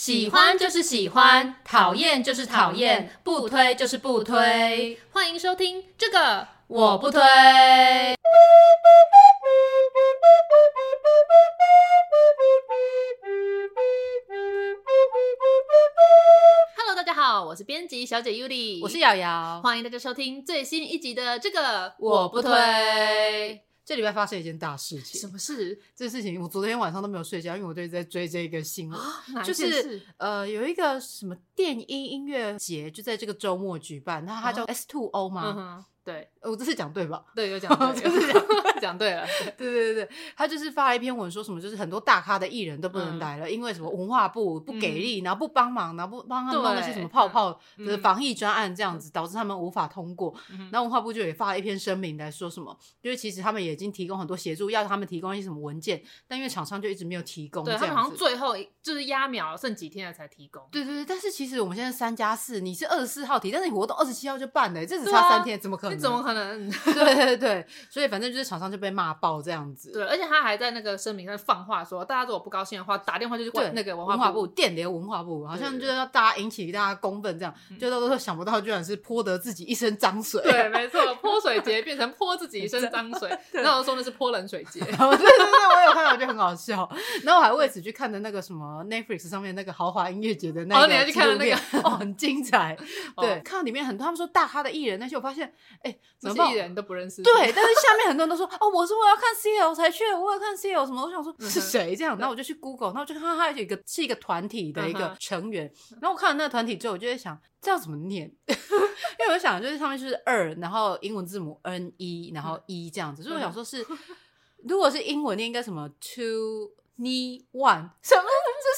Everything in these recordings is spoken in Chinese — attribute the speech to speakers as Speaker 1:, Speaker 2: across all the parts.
Speaker 1: 喜欢就是喜欢，讨厌就是讨厌，不推就是不推。欢迎收听这个我不推。Hello，大家好，我是编辑小姐 Yuli，
Speaker 2: 我是瑶瑶，
Speaker 1: 欢迎大家收听最新一集的这个我不推。
Speaker 2: 这礼拜发生一件大事情，
Speaker 1: 什么事？
Speaker 2: 这个事情我昨天晚上都没有睡觉，因为我就一直在追这个新闻。
Speaker 1: 啊、
Speaker 2: 就是呃，有一个什么电音音乐节就在这个周末举办，那它叫 S Two O
Speaker 1: 吗？对，
Speaker 2: 我这次讲对吧？
Speaker 1: 对，有讲对，就是讲 讲对了。对对对对，
Speaker 2: 他就是发了一篇文，说什么就是很多大咖的艺人都不能来了，因为什么文化部不给力，然后不帮忙，然后不帮他们弄那些什么泡泡的防疫专案，这样子导致他们无法通过。然后文化部就也发了一篇声明来说什么，因为其实他们也已经提供很多协助，要他们提供一些什么文件，但因为厂商就一直没有提供，
Speaker 1: 对，他们好像最后就是压秒剩几天了才提供。
Speaker 2: 对对对，但是其实我们现在三加四，你是二十四号提，但是你活动二十七号就办了，这只差三天，怎么可能？
Speaker 1: 你怎么可能？
Speaker 2: 对对对，所以反正就是厂商就被骂爆这样子。
Speaker 1: 对，而且他还在那个声明上放话说，大家如果不高兴的话，打电话就去问 那个文化部，
Speaker 2: 电联文化部，好像就是要大家引起大家公愤这样。就都都想不到，居然是泼得自己一身脏水。
Speaker 1: 对，没错，泼水节变成泼自己一身脏水。那我说那是泼冷水节。对
Speaker 2: 对对，我有看到，我觉得很好笑。然后我还为此去看的那个什么 Netflix 上面那个豪华音乐节的那个，
Speaker 1: 你还去看了那个
Speaker 2: 哦，很精彩。对，看到里面很多他们说大咖的艺人，那些我发现，哎，
Speaker 1: 这些艺人都不认识。
Speaker 2: 对，但是下面很多人都说哦，我是我要看 CL 才去，我要看 CL 什么，我想说是谁这样，然后我就去 Google，然后我就看到他有一个是一个团体的一个成员，然后我看了那个团体之后，我就在想这要怎么念，因为我就想就是上面就是二，然后英文字母 N 一，然后一这样子，所以我想说是如果是英文念应该什么 two ni one 什么。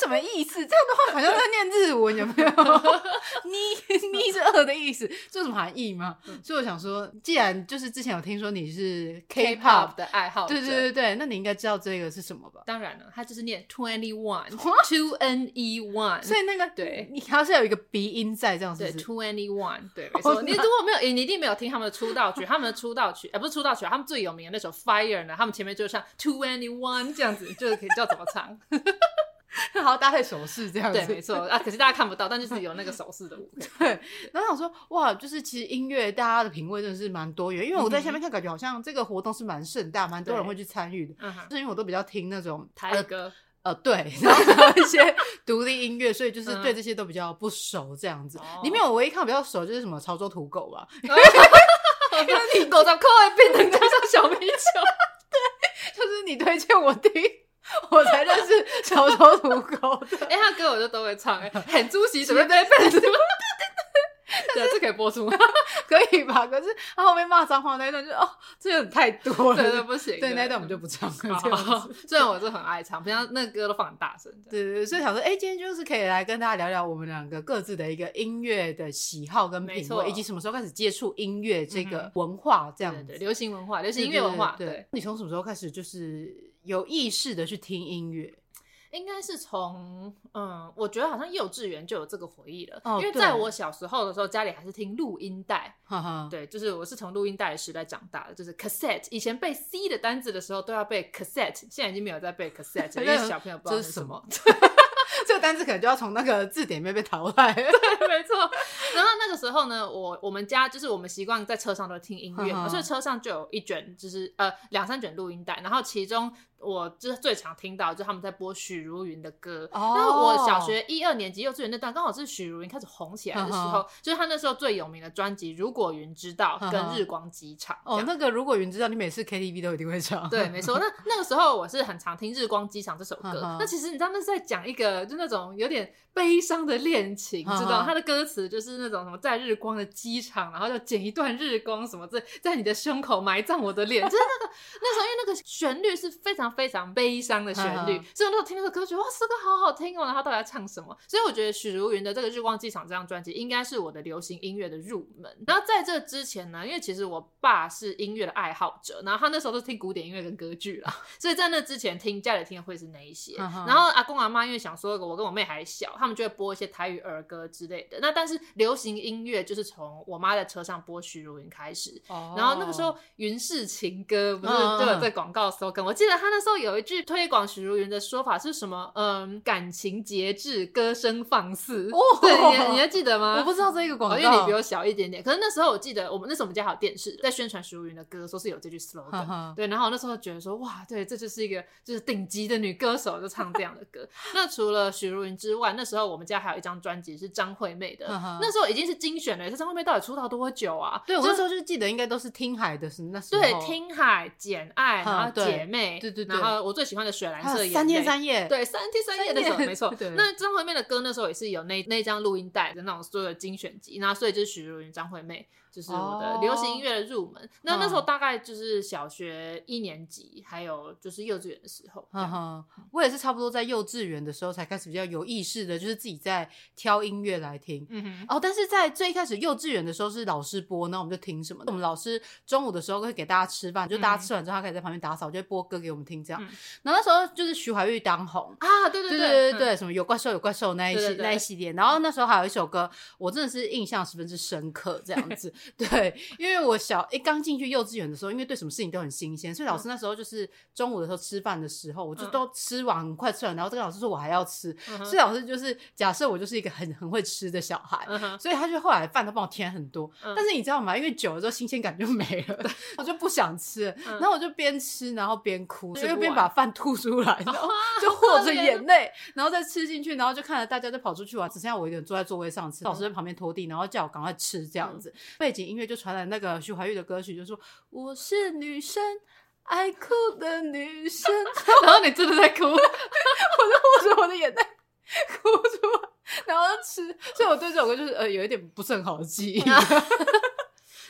Speaker 2: 这什么意思？这样的话好像在念日文，有没有？你你是二的意思，这有什么含义吗？所以我想说，既然就是之前有听说你是 K-pop
Speaker 1: 的爱好者，
Speaker 2: 对对对对，那你应该知道这个是什么吧？
Speaker 1: 当然了，它就是念 twenty one，two n e one，
Speaker 2: 所以那个对，你还是有一个鼻音在这样子。
Speaker 1: 对，twenty one，对，没错。你如果没有，你一定没有听他们的出道曲，他们的出道曲，哎，不是出道曲，他们最有名的那首 Fire 呢，他们前面就唱 twenty one 这样子，就是可以叫怎么唱。
Speaker 2: 好好搭配手势这样子，
Speaker 1: 对，没错啊。可是大家看不到，但就是有那个手势的舞。
Speaker 2: 对，然后想说，哇，就是其实音乐大家的品味真的是蛮多元，因为我在下面看，感觉好像这个活动是蛮盛大，蛮多人会去参与的。嗯，就是因为我都比较听那种
Speaker 1: 台歌，
Speaker 2: 呃，对，然后一些独立音乐，所以就是对这些都比较不熟这样子。里面我唯一看比较熟就是什么潮州土狗吧，因为
Speaker 1: 你狗在可爱变成加上小米酒，
Speaker 2: 对，就是你推荐我听。我才认识小丑土狗的，
Speaker 1: 哎、欸，他歌我就都会唱，哎，很猪喜什么对对对对对，这可以播出吗？
Speaker 2: 可以吧？可是他后面骂脏话那一段就哦，这有点太多了，
Speaker 1: 对对，不行，
Speaker 2: 对那一段我们就不唱了。
Speaker 1: 虽然我是很爱唱，平常那个歌都放很大声。
Speaker 2: 对对对，所以想说，哎、欸，今天就是可以来跟大家聊聊我们两个各自的一个音乐的喜好跟品味，以及什么时候开始接触音乐这个文化，这样子、嗯对对对，
Speaker 1: 流行文化，流行音乐文化。对，
Speaker 2: 你从什么时候开始就是？有意识的去听音乐，
Speaker 1: 应该是从嗯，我觉得好像幼稚园就有这个回忆了。哦，因为在我小时候的时候，家里还是听录音带。哈哈，对，就是我是从录音带的时代长大的，就是 cassette。以前背 C 的单字的时候都要背 cassette，现在已经没有在背 cassette，因为小朋友不知道是什么。
Speaker 2: 这个单字可能就要从那个字典里面被淘汰。对，
Speaker 1: 没错。然后那个时候呢，我我们家就是我们习惯在车上都听音乐，呵呵，所以车上就有一卷，就是呃两三卷录音带，然后其中。我就是最常听到，就是他们在播许茹芸的歌。哦。那我小学一二年级幼稚园那段，刚好是许茹芸开始红起来的时候，就是她那时候最有名的专辑《如果云知道》跟《日光机场》。
Speaker 2: 哦，那个《如果云知道》，你每次 KTV 都一定会唱。
Speaker 1: 对，没错。那那个时候我是很常听《日光机场》这首歌。那其实你知道，那是在讲一个就那种有点悲伤的恋情，知道他的歌词就是那种什么在日光的机场，然后就剪一段日光什么在在你的胸口埋葬我的脸，就是那个那时候因为那个旋律是非常非常悲伤。的旋律，所以我那时候听那个歌曲，哇，这个好好听哦！然后到底在唱什么？所以我觉得许茹芸的这个《日光机场》这张专辑应该是我的流行音乐的入门。然后在这之前呢，因为其实我爸是音乐的爱好者，然后他那时候都听古典音乐跟歌剧啦，所以在那之前听家里听的会是那一些。然后阿公阿妈因为想说我跟我妹还小，他们就会播一些台语儿歌之类的。那但是流流行音乐就是从我妈在车上播许茹芸开始。哦。然后那个时候《云是情歌》不是就有在广告 slogan？我记得他那时候有一句推广许茹芸的说法是什么？嗯，感情节制，歌声放肆。哦。对，你你还记得吗？
Speaker 2: 我不知道这个广告，
Speaker 1: 因为你比我小一点点。可是那时候我记得，我们那时候我们家还有电视，在宣传许茹芸的歌，说是有这句 slogan。对。然后那时候觉得说，哇，对，这就是一个就是顶级的女歌手，就唱这样的歌。那除了许茹芸之外，那时候我们家还有一张专辑是张惠妹的。那时候已经是精选的。这张惠妹到底出道多久啊？
Speaker 2: 对，我那时候就记得应该都是听海的，是那时候。
Speaker 1: 对，听海、简爱，然后姐妹，对对对。然后我最喜欢的水蓝色眼泪，
Speaker 2: 三天三夜，
Speaker 1: 对，三天三夜的时候，没错。那张惠妹的歌那时候也是有那那张录音带的那种所有的精选集，那所以就是许茹芸、张惠妹。就是我的流行音乐的入门，哦、那那时候大概就是小学一年级，还有就是幼稚园的时候。
Speaker 2: 呵呵，我也是差不多在幼稚园的时候才开始比较有意识的，就是自己在挑音乐来听。嗯哼。哦，但是在最一开始幼稚园的时候是老师播，那我们就听什么？我们老师中午的时候会给大家吃饭，就大家吃完之后，他可以在旁边打扫，就会播歌给我们听这样。嗯、然后那时候就是徐怀钰当红
Speaker 1: 啊，对对对对
Speaker 2: 对对，嗯、什么有怪兽有怪兽那一系列。然后那时候还有一首歌，我真的是印象十分之深刻，这样子。对。因为我小一刚进去幼稚园的时候，因为对什么事情都很新鲜，所以老师那时候就是中午的时候吃饭的时候，我就都吃完很快吃完，然后这个老师说我还要吃，所以老师就是假设我就是一个很很会吃的小孩，所以他就后来饭都帮我添很多。但是你知道吗？因为久了之后新鲜感就没了，我就不想吃，然后我就边吃然后边哭，所以边把饭吐出来，然后就和着眼泪，然后再吃进去，然后就看着大家都跑出去玩，只剩下我一个人坐在座位上吃。老师在旁边拖地，然后叫我赶快吃这样子，背景音乐就传来。那个徐怀钰的歌曲就说：“我是女生，爱哭的女生。”然后你真的在哭，我就握着我的眼泪 哭出来，然后吃。所以我对这首歌就是呃有一点不是很好的记忆。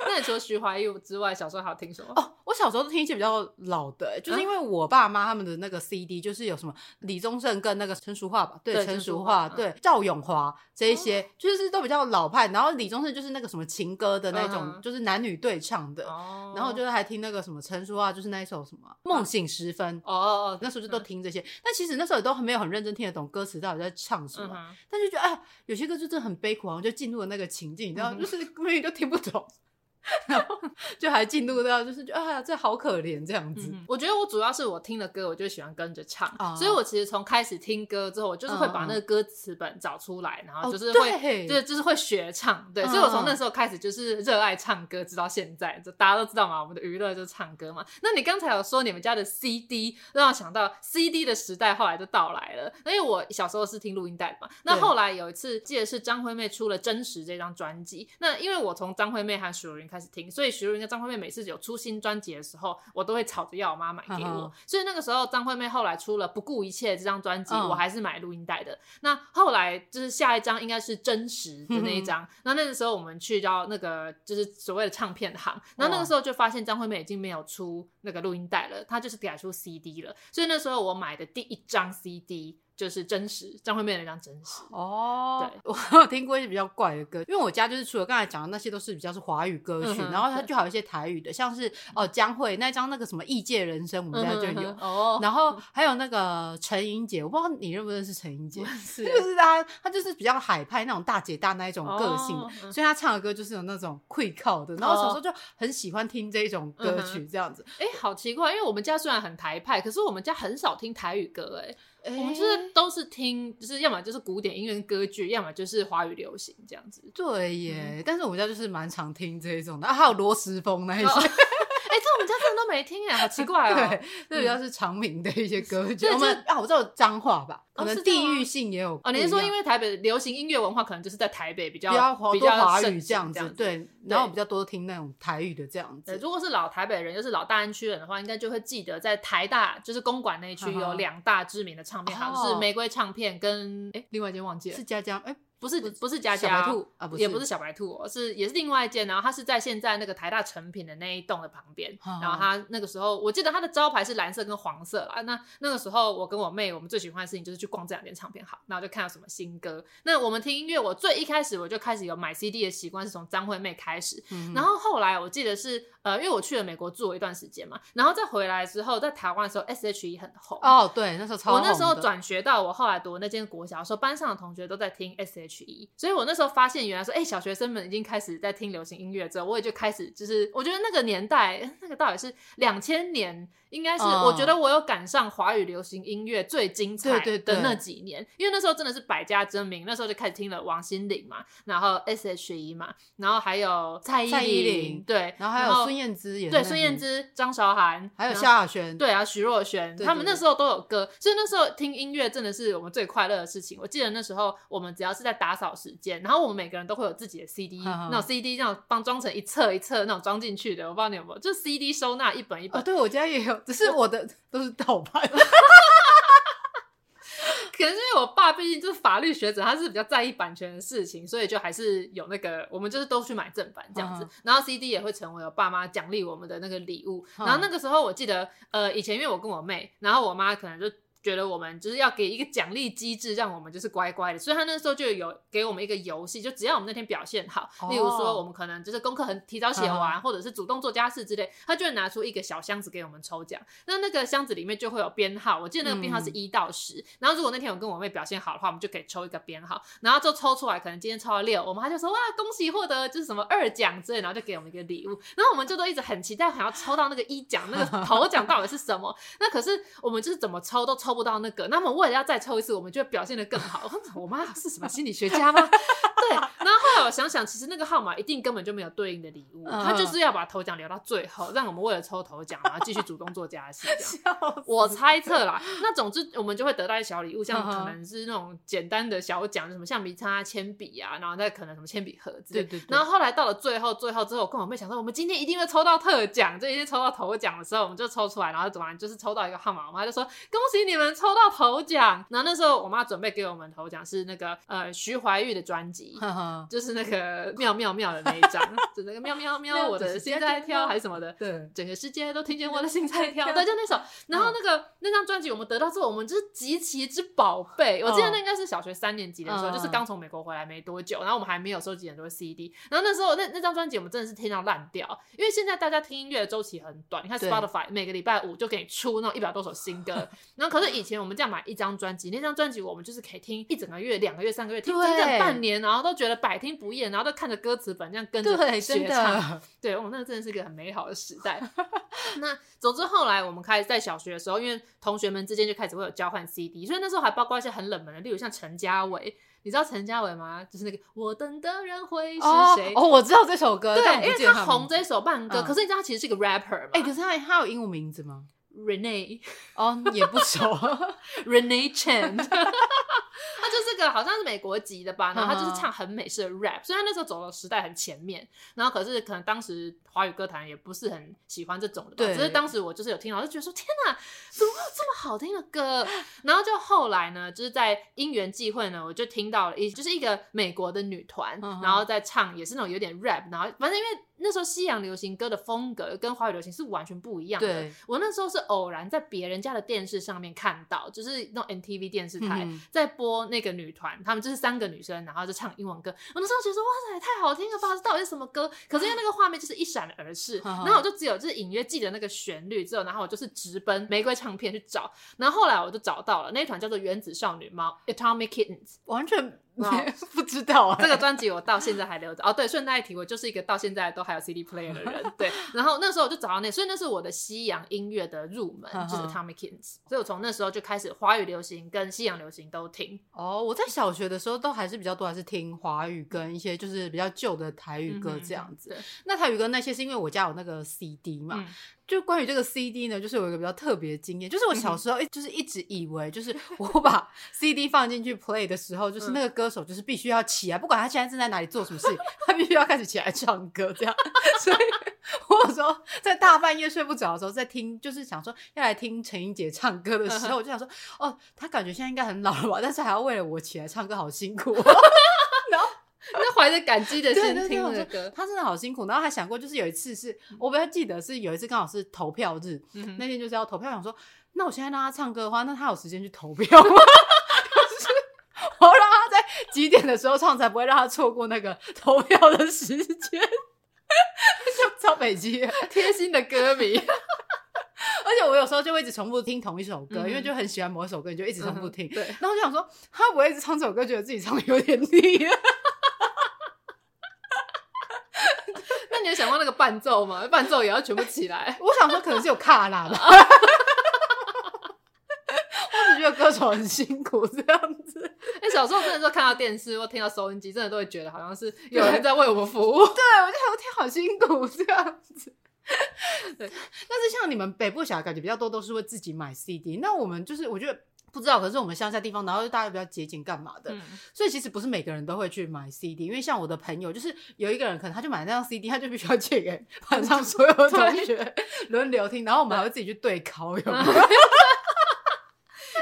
Speaker 1: 那你除了徐怀钰之外，小时候还有听什么？
Speaker 2: 哦，我小时候都听一些比较老的，欸，就是因为我爸妈他们的那个 CD 就是有什么李宗盛跟那个陈淑桦吧，对，陈淑桦，对，赵咏华这一些，就是都比较老派。然后李宗盛就是那个什么情歌的那种，就是男女对唱的。然后就是还听那个什么陈淑桦，就是那一首什么梦醒时分。哦哦哦，那时候就都听这些。但其实那时候也都没有很认真听得懂歌词到底在唱什么，但就觉得哎，有些歌就真的很悲苦，然后就进入了那个情境，你知道，就是根本就听不懂。然后就还进入到，就是觉得啊，这好可怜这样子。
Speaker 1: 嗯、我觉得我主要是我听了歌，我就喜欢跟着唱，哦、所以我其实从开始听歌之后，我就是会把那个歌词本找出来，嗯、然后就是会，哦、就是就是会学唱。对，嗯、所以我从那时候开始就是热爱唱歌，直到现在，就大家都知道嘛，我们的娱乐就是唱歌嘛。那你刚才有说你们家的 CD，让我想到 CD 的时代后来就到来了。因为我小时候是听录音带的嘛，那后来有一次记得是张惠妹出了《真实》这张专辑，那因为我从张惠妹和许茹芸开始听，所以许茹芸跟张惠妹每次有出新专辑的时候，我都会吵着要我妈买给我。所以那个时候张惠妹后来出了《不顾一切》这张专辑，我还是买录音带的。嗯、那后来就是下一张应该是真实的那一张。那、那个时候我们去到那个就是所谓的唱片行，然后那个时候就发现张惠妹已经没有出那个录音带了，她就是改出 CD 了。所以那时候我买的第一张 CD。就是真实张惠妹的那张真实
Speaker 2: 哦，对，我有听过一些比较怪的歌，因为我家就是除了刚才讲的那些都是比较是华语歌曲，然后它就还有一些台语的，像是哦江蕙那张那个什么异界人生，我们家就有哦，然后还有那个陈英姐，我不知道你认不认识陈英姐，是就是她，她就是比较海派那种大姐大那一种个性，所以她唱的歌就是有那种愧靠的，然后小时候就很喜欢听这种歌曲这样子。
Speaker 1: 哎，好奇怪，因为我们家虽然很台派，可是我们家很少听台语歌，哎。欸、我们就是都是听，就是要么就是古典音乐歌剧，要么就是华语流行这样子。
Speaker 2: 对耶，嗯、但是我们家就是蛮常听这一种的，啊，还有罗时风那一些。
Speaker 1: 们家真的都没听哎，好奇怪哦。
Speaker 2: 对，这比较是长明的一些歌曲。我们啊，我知道脏话吧，可能地域性也有。
Speaker 1: 哦，你是说因为台北流行音乐文化可能就是在台北比较
Speaker 2: 比较华语这样子？对，然后比较多听那种台语的这样子。
Speaker 1: 如果是老台北人，就是老大安区人的话，应该就会记得在台大就是公馆那一区有两大知名的唱片行，是玫瑰唱片跟哎，另外一间忘记了，
Speaker 2: 是佳佳哎。
Speaker 1: 不是不是佳佳，
Speaker 2: 小白兔啊，不是，
Speaker 1: 也不是小白兔，是也是另外一间，然后它是在现在那个台大成品的那一栋的旁边，然后它那个时候我记得它的招牌是蓝色跟黄色啦。那那个时候我跟我妹，我们最喜欢的事情就是去逛这两间唱片行，然后就看到什么新歌。那我们听音乐，我最一开始我就开始有买 CD 的习惯，是从张惠妹开始，然后后来我记得是。呃，因为我去了美国住了一段时间嘛，然后再回来之后，在台湾的时候，S.H.E 很红
Speaker 2: 哦，对，那时候超红。
Speaker 1: 我那时候转学到我后来读那间国小的时候，班上的同学都在听 S.H.E，所以我那时候发现原来说，哎、小学生们已经开始在听流行音乐之后，我也就开始就是，我觉得那个年代，那个到底是两千年。应该是，我觉得我有赶上华语流行音乐最精彩的那几年，因为那时候真的是百家争鸣，那时候就开始听了王心凌嘛，然后 S.H.E 嘛，然后还有蔡依林，对，
Speaker 2: 然后还有孙燕姿也，
Speaker 1: 对，孙燕姿、张韶涵，
Speaker 2: 还有萧亚轩，
Speaker 1: 对啊，徐若瑄，他们那时候都有歌，所以那时候听音乐真的是我们最快乐的事情。我记得那时候我们只要是在打扫时间，然后我们每个人都会有自己的 C.D，那种 C.D 那种帮装成一册一册那种装进去的，我不知道你有没有，就 C.D 收纳一本一本。
Speaker 2: 哦，对我家也有，只是我的。都是盗版，
Speaker 1: 可能是因为我爸毕竟就是法律学者，他是比较在意版权的事情，所以就还是有那个，我们就是都去买正版这样子，然后 CD 也会成为我爸妈奖励我们的那个礼物。然后那个时候我记得，呃，以前因为我跟我妹，然后我妈可能就。觉得我们就是要给一个奖励机制，让我们就是乖乖的，所以他那时候就有给我们一个游戏，就只要我们那天表现好，例如说我们可能就是功课很提早写完，或者是主动做家事之类，他就会拿出一个小箱子给我们抽奖。那那个箱子里面就会有编号，我记得那个编号是一到十。然后如果那天我跟我妹表现好的话，我们就可以抽一个编号，然后就抽出来，可能今天抽到六，我们他就说哇，恭喜获得就是什么二奖之类，然后就给我们一个礼物。然后我们就都一直很期待，想要抽到那个一奖，那个头奖到底是什么？那可是我们就是怎么抽都抽不到那个，那么。为了要再抽一次，我们就会表现得更好。我妈是什么心理学家吗？对。然后后来我想想，其实那个号码一定根本就没有对应的礼物，他就是要把头奖留到最后，让我们为了抽头奖，然后继续主动做家事。我猜测啦。那总之我们就会得到一小礼物，像可能是那种简单的小奖，什么橡皮擦、铅笔啊，然后再可能什么铅笔盒子。对对对。然后后来到了最后，最后之后，我跟我妹想说，我们今天一定会抽到特奖，就一定抽到头奖的时候，我们就抽出来，然后怎么就是抽到一个号码，我妈就说恭喜你们抽到头奖，然后那时候我妈准备给我们头奖是那个呃徐怀钰的专辑，就是那个妙妙妙的那一张，就那个喵喵喵，我的心在跳还是什么的，对，整个世界都听见我的心在跳，对，就那首。然后那个那张专辑我们得到之后，我们就是极其之宝贝。我记得那应该是小学三年级的时候，就是刚从美国回来没多久，然后我们还没有收集很多 CD。然后那时候那那张专辑我们真的是听到烂掉，因为现在大家听音乐的周期很短，你看 Spotify 每个礼拜五就给你出那种一百多首新歌，然后可是以前我们这样买一张专辑。那张专辑我们就是可以听一整个月、两个月、三个月，听整整半年，然后都觉得百听不厌，然后都看着歌词本这样跟着学唱。对，我们那个真的是一个很美好的时代。那总之后来我们开始在小学的时候，因为同学们之间就开始会有交换 CD，所以那时候还包括一些很冷门的，例如像陈嘉伟，你知道陈嘉伟吗？就是那个我等的人会是谁？
Speaker 2: 哦，我知道这首歌，
Speaker 1: 对，因为他红这一首慢歌，可是你知道他其实是一个 rapper 吗？
Speaker 2: 哎，可是他他有英文名字吗
Speaker 1: ？Renee
Speaker 2: 哦，也不熟
Speaker 1: ，Renee Chan，他就是个好像是美国籍的吧，然后他就是唱很美式的 rap，虽然那时候走的时代很前面，然后可是可能当时华语歌坛也不是很喜欢这种的，吧，只是当时我就是有听到，就觉得说天哪，怎么会有这么好听的歌？然后就后来呢，就是在因缘际会呢，我就听到了一就是一个美国的女团，然后在唱也是那种有点 rap，然后反正因为。那时候西洋流行歌的风格跟华语流行是完全不一样的。我那时候是偶然在别人家的电视上面看到，就是那种 MTV 电视台在播那个女团，她们就是三个女生，然后就唱英文歌。我那时候觉得说哇塞，太好听了吧，这到底是什么歌？可是因为那个画面就是一闪而逝，然后我就只有就是隐约记得那个旋律之后，然后我就是直奔玫瑰唱片去找，然后后来我就找到了那一团叫做原子少女猫 Atomic Kittens，
Speaker 2: 完全。不知道啊，
Speaker 1: 这个专辑我到现在还留着。哦，对，顺带一提，我就是一个到现在都还有 CD player 的人。对，然后那时候我就找到那，所以那是我的西洋音乐的入门，就是 Atomic Kittens。所以我从那时候就开始华语流行跟西洋流行都听。
Speaker 2: 哦，我在小学的时候都还是比较多，还是听华语跟一些就是比较旧的台语歌这样子。那台语歌那些是因为我家有那个 CD 嘛。就关于这个 CD 呢，就是有一个比较特别的经验，就是我小时候一就是一直以为，就是 我把 CD 放进去 play 的时候，就是那个歌手就是必须要起来，不管他现在正在哪里做什么事，他必须要开始起来唱歌这样。所以我有时候在大半夜睡不着的时候，在听，就是想说要来听陈英杰唱歌的时候，我就想说，哦，他感觉现在应该很老了吧，但是还要为了我起来唱歌，好辛苦。
Speaker 1: 那怀着感激的心听的歌，
Speaker 2: 他真的好辛苦。然后还想过，就是有一次是我比较记得是有一次刚好是投票日，嗯、那天就是要投票，想说那我现在让他唱歌的话，那他有时间去投票吗？我要让他在几点的时候唱，才不会让他错过那个投票的时间。超北极贴心的歌迷。而且我有时候就会一直重复听同一首歌，
Speaker 1: 嗯、
Speaker 2: 因为就很喜欢某一首歌，你就一直重复听。
Speaker 1: 嗯、对，
Speaker 2: 然后我就想说，他不会一直唱这首歌，觉得自己唱的有点腻。
Speaker 1: 那你有想到那个伴奏吗？伴奏也要全部起来。
Speaker 2: 我想说，可能是有卡拉吧。我只觉得歌手很辛苦这样子。
Speaker 1: 哎、欸，小时候真的就看到电视或听到收音机，真的都会觉得好像是有人在为我们服务。
Speaker 2: 对，我就想天好辛苦这样子。对，但是像你们北部小孩，感觉比较多都是会自己买 CD。那我们就是，我觉得不知道，可是我们乡下地方，然后大家比较节俭干嘛的，嗯、所以其实不是每个人都会去买 CD。因为像我的朋友，就是有一个人可能他就买那张 CD，他就必须要借给班上所有同学轮流听，然后我们还会自己去对考，有没有？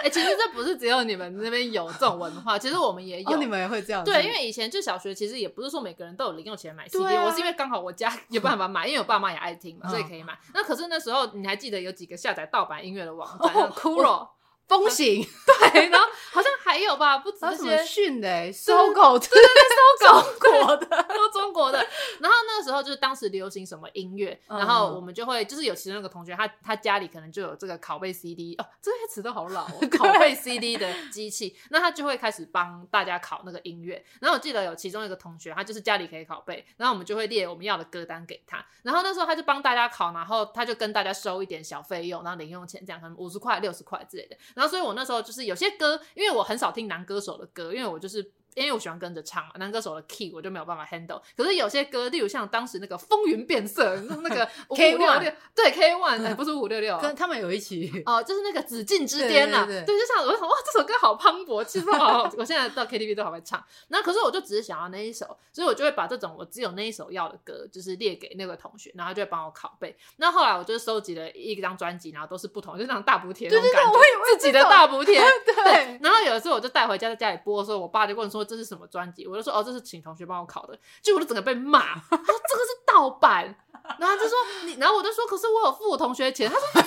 Speaker 1: 哎、欸，其实这不是只有你们那边有这种文化，其实我们也有。
Speaker 2: 哦、你们也会这样？
Speaker 1: 对，因为以前就小学，其实也不是说每个人都有零用钱买 CD，、啊、我是因为刚好我家有办法买，因为我爸妈也爱听嘛，所以可以买。那可是那时候你还记得有几个下载盗版音乐的网站，Kuro。风行。
Speaker 2: 对，
Speaker 1: 然后好像还有吧，不止这些。
Speaker 2: 训的，搜狗，对
Speaker 1: 对对，搜狗。
Speaker 2: 国的，
Speaker 1: 都中国的。然后那个时候就是当时流行什么音乐，然后我们就会就是有其中一个同学，他他家里可能就有这个拷贝 CD 哦，这些词都好老哦，拷贝 CD 的机器，那他就会开始帮大家拷那个音乐。然后我记得有其中一个同学，他就是家里可以拷贝，然后我们就会列我们要的歌单给他。然后那时候他就帮大家拷，然后他就跟大家收一点小费用，然后零用钱这样，可能五十块、六十块之类的。然后，所以我那时候就是有些歌，因为我很少听男歌手的歌，因为我就是。因为我喜欢跟着唱嘛，男歌手的 key 我就没有办法 handle。可是有些歌，例如像当时那个风云变色，那个 K 五六六，对 K One，哎，不是五六六，
Speaker 2: 跟他们有一起
Speaker 1: 哦，就是那个紫禁之巅呐，对，就像我想哇，这首歌好磅礴，其实好，我现在到 KTV 都还会唱。那可是我就只是想要那一首，所以我就会把这种我只有那一首要的歌，就是列给那个同学，然后就会帮我拷贝。那后来我就收集了一张专辑，然后都是不同，就那种大补贴那种感觉，自己的大补贴。对，然后有一次我就带回家，在家里播的时候，我爸就问说这是什么专辑。我就说哦，这是请同学帮我考的，结果我就整个被骂，他说这个是盗版，然后就说你，然后我就说可是我有付我同学钱，他说，盗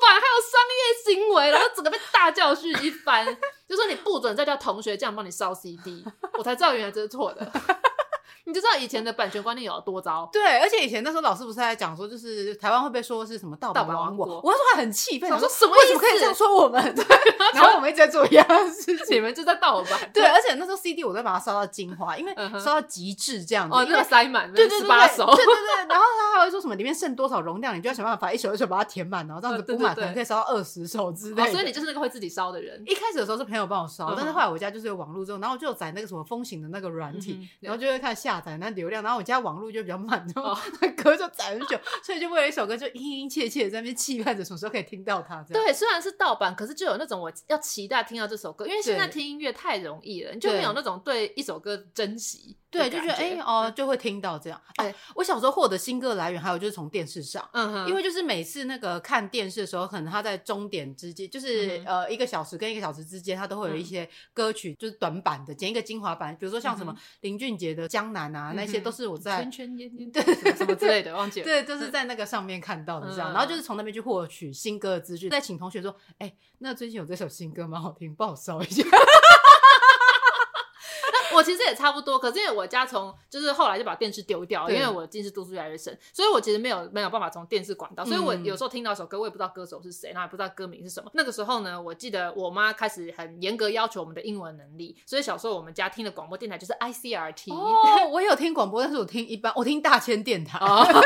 Speaker 1: 版还有商业行为，然后整个被大教训一番，就说你不准再叫同学这样帮你烧 CD，我才知道原来这是错的。你就知道以前的版权观念有多糟。
Speaker 2: 对，而且以前那时候老师不是在讲说，就是台湾会被说是什么盗版王国。我那时候还很气愤，我说什么意思？为什么可以这样说我们？对，然后我们一直在做一样的事情，
Speaker 1: 你们就在盗版。
Speaker 2: 对，而且那时候 CD 我都把它烧到精华，因为烧到极致这样子。
Speaker 1: 哦，那个塞满，
Speaker 2: 对对对，
Speaker 1: 十八首。
Speaker 2: 对对对，然后他还会说什么里面剩多少容量，你就要想办法一首一首把它填满，然后这样子补满，可能可以烧到二十首之类。
Speaker 1: 所以你就是那个会自己烧的人。
Speaker 2: 一开始的时候是朋友帮我烧，但是后来我家就是有网络之后，然后就有载那个什么风行的那个软体，然后就会看下载那流量，然后。我家网络就比较慢，然后 那歌就载很久，所以就为了一首歌就殷殷切切的在那边期盼着什么时候可以听到它。
Speaker 1: 对，虽然是盗版，可是就有那种我要期待听到这首歌，因为现在听音乐太容易了，你就没有那种对一首歌珍惜。
Speaker 2: 对，就觉得哎、欸、哦，就会听到这样。哎、啊，我小时候获得新歌的来源还有就是从电视上，嗯哼，因为就是每次那个看电视的时候，可能他在终点之间，就是、嗯、呃一个小时跟一个小时之间，他都会有一些歌曲，就是短版的，剪一个精华版，比如说像什么林俊杰的《江南》啊，嗯、那些都是我在
Speaker 1: 圈圈 烟烟对什么之类的，忘记了，
Speaker 2: 对，都、就是在那个上面看到的这样，嗯、然后就是从那边去获取新歌的资讯，再请同学说，哎、欸，那最近有这首新歌蛮好听，帮我搜一下。
Speaker 1: 我其实也差不多，可是因为我家从就是后来就把电视丢掉了，因为我近视度数越来越深，所以我其实没有没有办法从电视管到，所以我有时候听到一首歌，我也不知道歌手是谁，然后也不知道歌名是什么。那个时候呢，我记得我妈开始很严格要求我们的英文能力，所以小时候我们家听的广播电台就是 ICRT。
Speaker 2: 哦，我有听广播，但是我听一般，我听大千电台。哦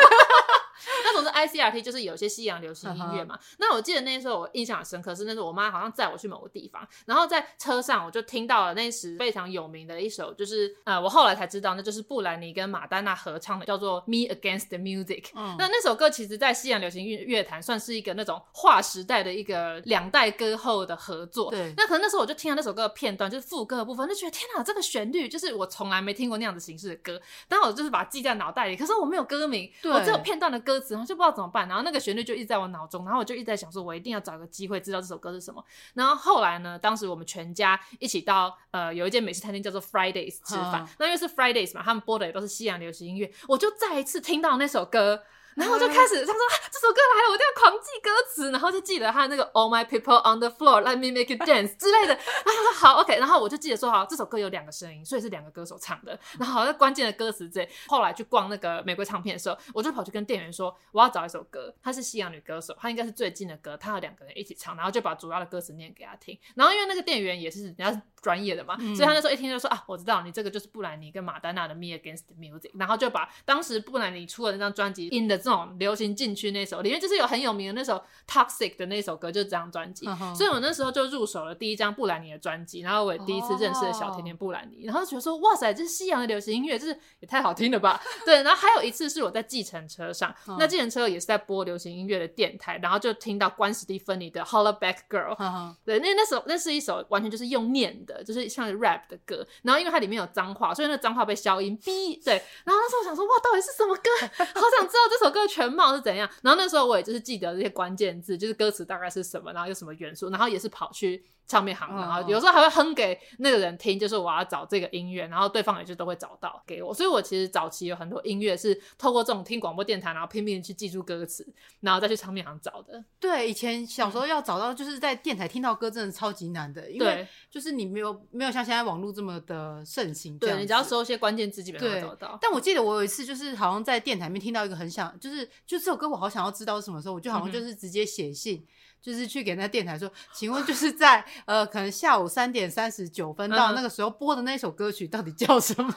Speaker 1: ICRT，就是有些西洋流行音乐嘛。Uh huh. 那我记得那时候我印象很深刻，是那时候我妈好像载我去某个地方，然后在车上我就听到了那时非常有名的一首，就是呃，我后来才知道那就是布兰妮跟马丹娜合唱的，叫做《Me Against the Music》。嗯，那那首歌其实在西洋流行乐乐坛算是一个那种划时代的一个两代歌后的合作。对，那可能那时候我就听了那首歌的片段，就是副歌的部分，就觉得天哪，这个旋律就是我从来没听过那样子形式的歌，当我就是把它记在脑袋里，可是我没有歌名，我只有片段的歌词。然后就不知道怎么办，然后那个旋律就一直在我脑中，然后我就一直在想说，我一定要找个机会知道这首歌是什么。然后后来呢，当时我们全家一起到呃有一间美食餐厅叫做 Fridays 吃饭，嗯、那因为是 Fridays 嘛，他们播的也都是西洋流行音乐，我就再一次听到那首歌。然后我就开始他说这首歌来了，我一定要狂记歌词，然后就记得他那个 All my people on the floor, let me make you dance 之类的。然后他说好 OK，然后我就记得说好，这首歌有两个声音，所以是两个歌手唱的。然后好像关键的歌词这后来去逛那个玫瑰唱片的时候，我就跑去跟店员说我要找一首歌，她是西洋女歌手，她应该是最近的歌，她有两个人一起唱，然后就把主要的歌词念给他听。然后因为那个店员也是人家专业的嘛，嗯、所以他那时候一听就说啊，我知道你这个就是布兰妮跟马丹娜的 Me Against the Music，然后就把当时布兰妮出的那张专辑 In 的这种流行禁区那首里面就是有很有名的那首 Toxic 的那首歌，就是这张专辑。Uh-huh. 所以我那时候就入手了第一张布兰妮的专辑，然后我也第一次认识了小甜甜布兰妮，然后就觉得说哇塞，这是西洋的流行音乐，这是也太好听了吧？对，然后还有一次是我在计程车上，uh-huh. 那计程车也是在播流行音乐的电台，然后就听到关史蒂芬妮的 Holla Back Girl，、uh-huh. 对，那那首那是一首完全就是用念的，就是像 rap 的歌，然后因为它里面有脏话，所以那脏话被消音 B，对，然后那时候我想说哇，到底是什么歌？好想知道这首歌的全貌是怎样。然后那时候我也就是记得这些关键字，就是歌词大概是什么，然后有什么元素，然后也是跑去唱片行，然后有时候还会哼给那个人听，就是我要找这个音乐，然后对方也就都会找到给我。所以我其实早期有很多音乐是透过这种听广播电台，然后拼命去记住歌词，然后再去唱片行找的。
Speaker 2: 对，以前小时候要找到就是在电台听到歌，真的超级难的，因为就是你没有没有像现在网络这么的盛行。
Speaker 1: 对，你只要搜一些关键字，基本上找到。
Speaker 2: 但我记得我有一次就是好像在电台里面听到一个很想，就是就这首歌我好想要知道是什么时候，我就好像就是直接写信。嗯就是去给那电台说，请问就是在呃，可能下午三点三十九分到那个时候播的那首歌曲到底叫什么？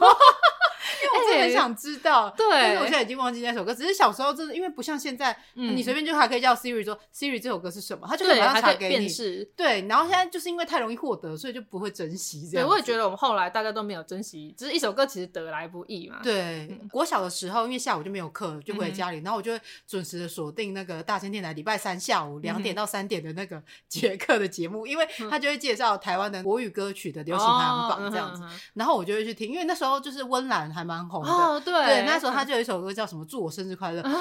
Speaker 2: 很想知道，欸、对，但是我现在已经忘记那首歌。只是小时候真的，因为不像现在，嗯、你随便就还可以叫 Siri 说 Siri 这首歌是什么，他就可以马上查给你。对，然后现在就是因为太容易获得，所以就不会珍惜这样。对，
Speaker 1: 我也觉得我们后来大家都没有珍惜，只是一首歌其实得来不易嘛。
Speaker 2: 对，嗯、国小的时候，因为下午就没有课，就回家里，嗯、然后我就会准时的锁定那个大千电台礼拜三下午两点到三点的那个 杰克的节目，因为他就会介绍台湾的国语歌曲的流行排行榜这样子，然后我就会去听，因为那时候就是温岚还蛮红的。
Speaker 1: 哦，对，
Speaker 2: 对，那时候他就有一首歌叫什么“祝我生日快乐”，然后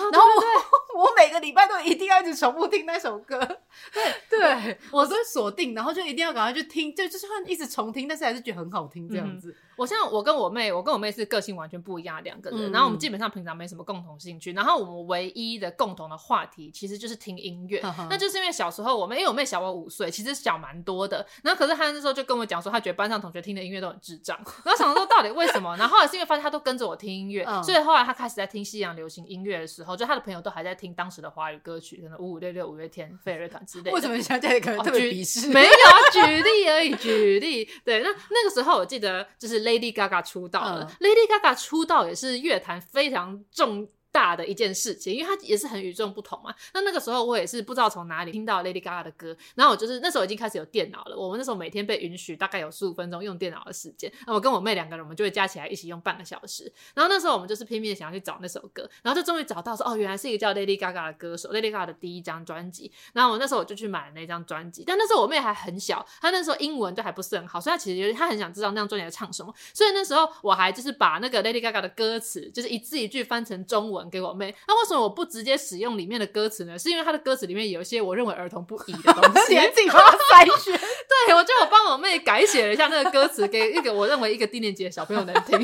Speaker 2: 我 我每个礼拜都一定要一直重复听那首歌，对对，我都锁定，然后就一定要赶快去听，就就是会一直重听，但是还是觉得很好听这样子。
Speaker 1: 我像我跟我妹，我跟我妹是个性完全不一样的两个人，然后我们基本上平常没什么共同兴趣，然后我们唯一的共同的话题其实就是听音乐，那就是因为小时候我妹，因为我妹小我五岁，其实小蛮多的，然后可是她那时候就跟我讲说，她觉得班上同学听的音乐都很智障，然后想说到底为什么，然后后来是因为发现她都跟着我听音乐。所以后来她开始在听西洋流行音乐的时候，就她的朋友都还在听当时的华语歌曲，可能五五六六、五月天、飞儿乐团之类的。
Speaker 2: 为什么你现在可能特别鄙视？
Speaker 1: 没有啊，举例而已，举例。对，那那个时候我记得就是 Lady Gaga 出道了。嗯、Lady Gaga 出道也是乐坛非常重。大的一件事情，因为它也是很与众不同嘛。那那个时候我也是不知道从哪里听到 Lady Gaga 的歌，然后我就是那时候已经开始有电脑了。我们那时候每天被允许大概有十五分钟用电脑的时间，那我跟我妹两个人，我们就会加起来一起用半个小时。然后那时候我们就是拼命的想要去找那首歌，然后就终于找到说哦，原来是一个叫 Lady Gaga 的歌手，Lady Gaga 的第一张专辑。然后我那时候我就去买了那张专辑，但那时候我妹还很小，她那时候英文都还不是很好，所以她其实有点她很想知道那张专辑在唱什么。所以那时候我还就是把那个 Lady Gaga 的歌词，就是一字一句翻成中文给我妹。那为什么我不直接使用里面的歌词呢？是因为它的歌词里面有一些我认为儿童不宜的东西，
Speaker 2: 自己帮他筛选。
Speaker 1: 对，我就我帮我妹改写了一下那个歌词，给一个我认为一个低年级的小朋友能听。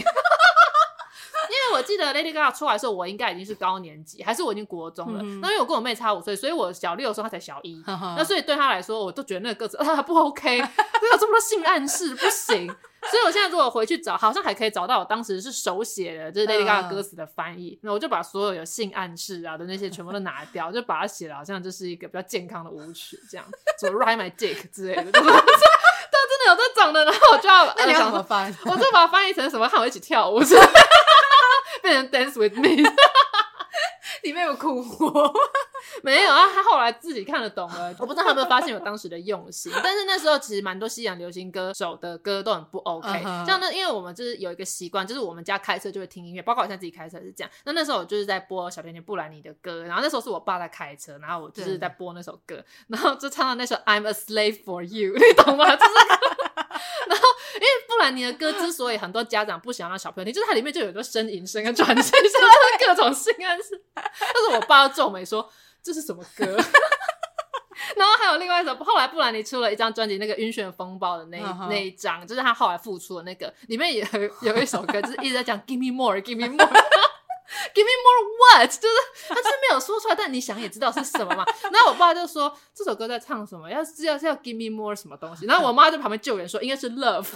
Speaker 1: 因为我记得 Lady Gaga 出来的时候，我应该已经是高年级，还是我已经国中了。嗯、那因为我跟我妹差五岁，所以我小六的时候她才小一。那所以对她来说，我都觉得那个歌词啊不 OK，没 有这么多性暗示，不行。所以我现在如果回去找，好像还可以找到我当时是手写的，就是 Lady Gaga 歌词的翻译。那、uh, 我就把所有有性暗示啊的那些全部都拿掉，就把它写的好像就是一个比较健康的舞曲这样，什么 Ride My Dick 之类的。对，真的有这种的，然后我就要
Speaker 2: 那你要怎么翻？
Speaker 1: 我就把它翻译成什么？和我一起跳舞，变成 Dance with Me。
Speaker 2: 里面有哭过，
Speaker 1: 没有啊？他后来自己看得懂了。我不知道他有没有发现我当时的用心。但是那时候其实蛮多西洋流行歌手的歌都很不 OK。Uh huh. 像那，因为我们就是有一个习惯，就是我们家开车就会听音乐，包括我现在自己开车是这样。那那时候我就是在播小甜甜布兰妮的歌，然后那时候是我爸在开车，然后我就是在播那首歌，然后就唱到那首 I'm a slave for you，你懂吗？就是。布兰妮的歌之所以很多家长不想让小朋友听，就是它里面就有很多呻吟声跟转声，就是各种性暗示。但是我爸皱眉说：“这是什么歌？” 然后还有另外一首，后来布兰妮出了一张专辑，那个《晕眩风暴》的那一、uh huh. 那一张，就是他后来复出的那个，里面也有有一首歌，就是一直在讲 “Give me more, give me more”。Give me more what？就是他就是没有说出来，但你想也知道是什么嘛。然后我爸就说这首歌在唱什么？要是要是要 Give me more 什么东西？然后我妈在旁边救援说应该是 Love。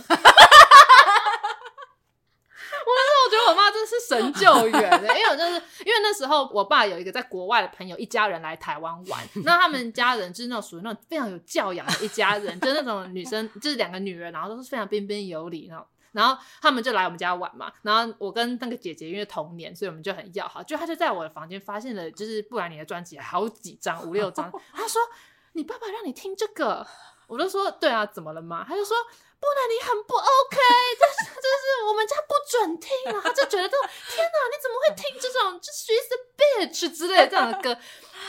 Speaker 1: 我那时候我觉得我妈真是神救援的，因为我就是因为那时候我爸有一个在国外的朋友，一家人来台湾玩，那他们家人就是那种属于那种非常有教养的一家人，就是那种女生就是两个女人，然后都是非常彬彬有礼，然后然后他们就来我们家玩嘛，然后我跟那个姐姐因为同年，所以我们就很要好，就她就在我的房间发现了就是布兰妮的专辑好几张五六张，她说你爸爸让你听这个，我就说对啊，怎么了嘛？她就说。布兰妮很不 OK，就是就是我们家不准听啊，他就觉得，天哪，你怎么会听这种就 She's a bitch 之类的这样的歌？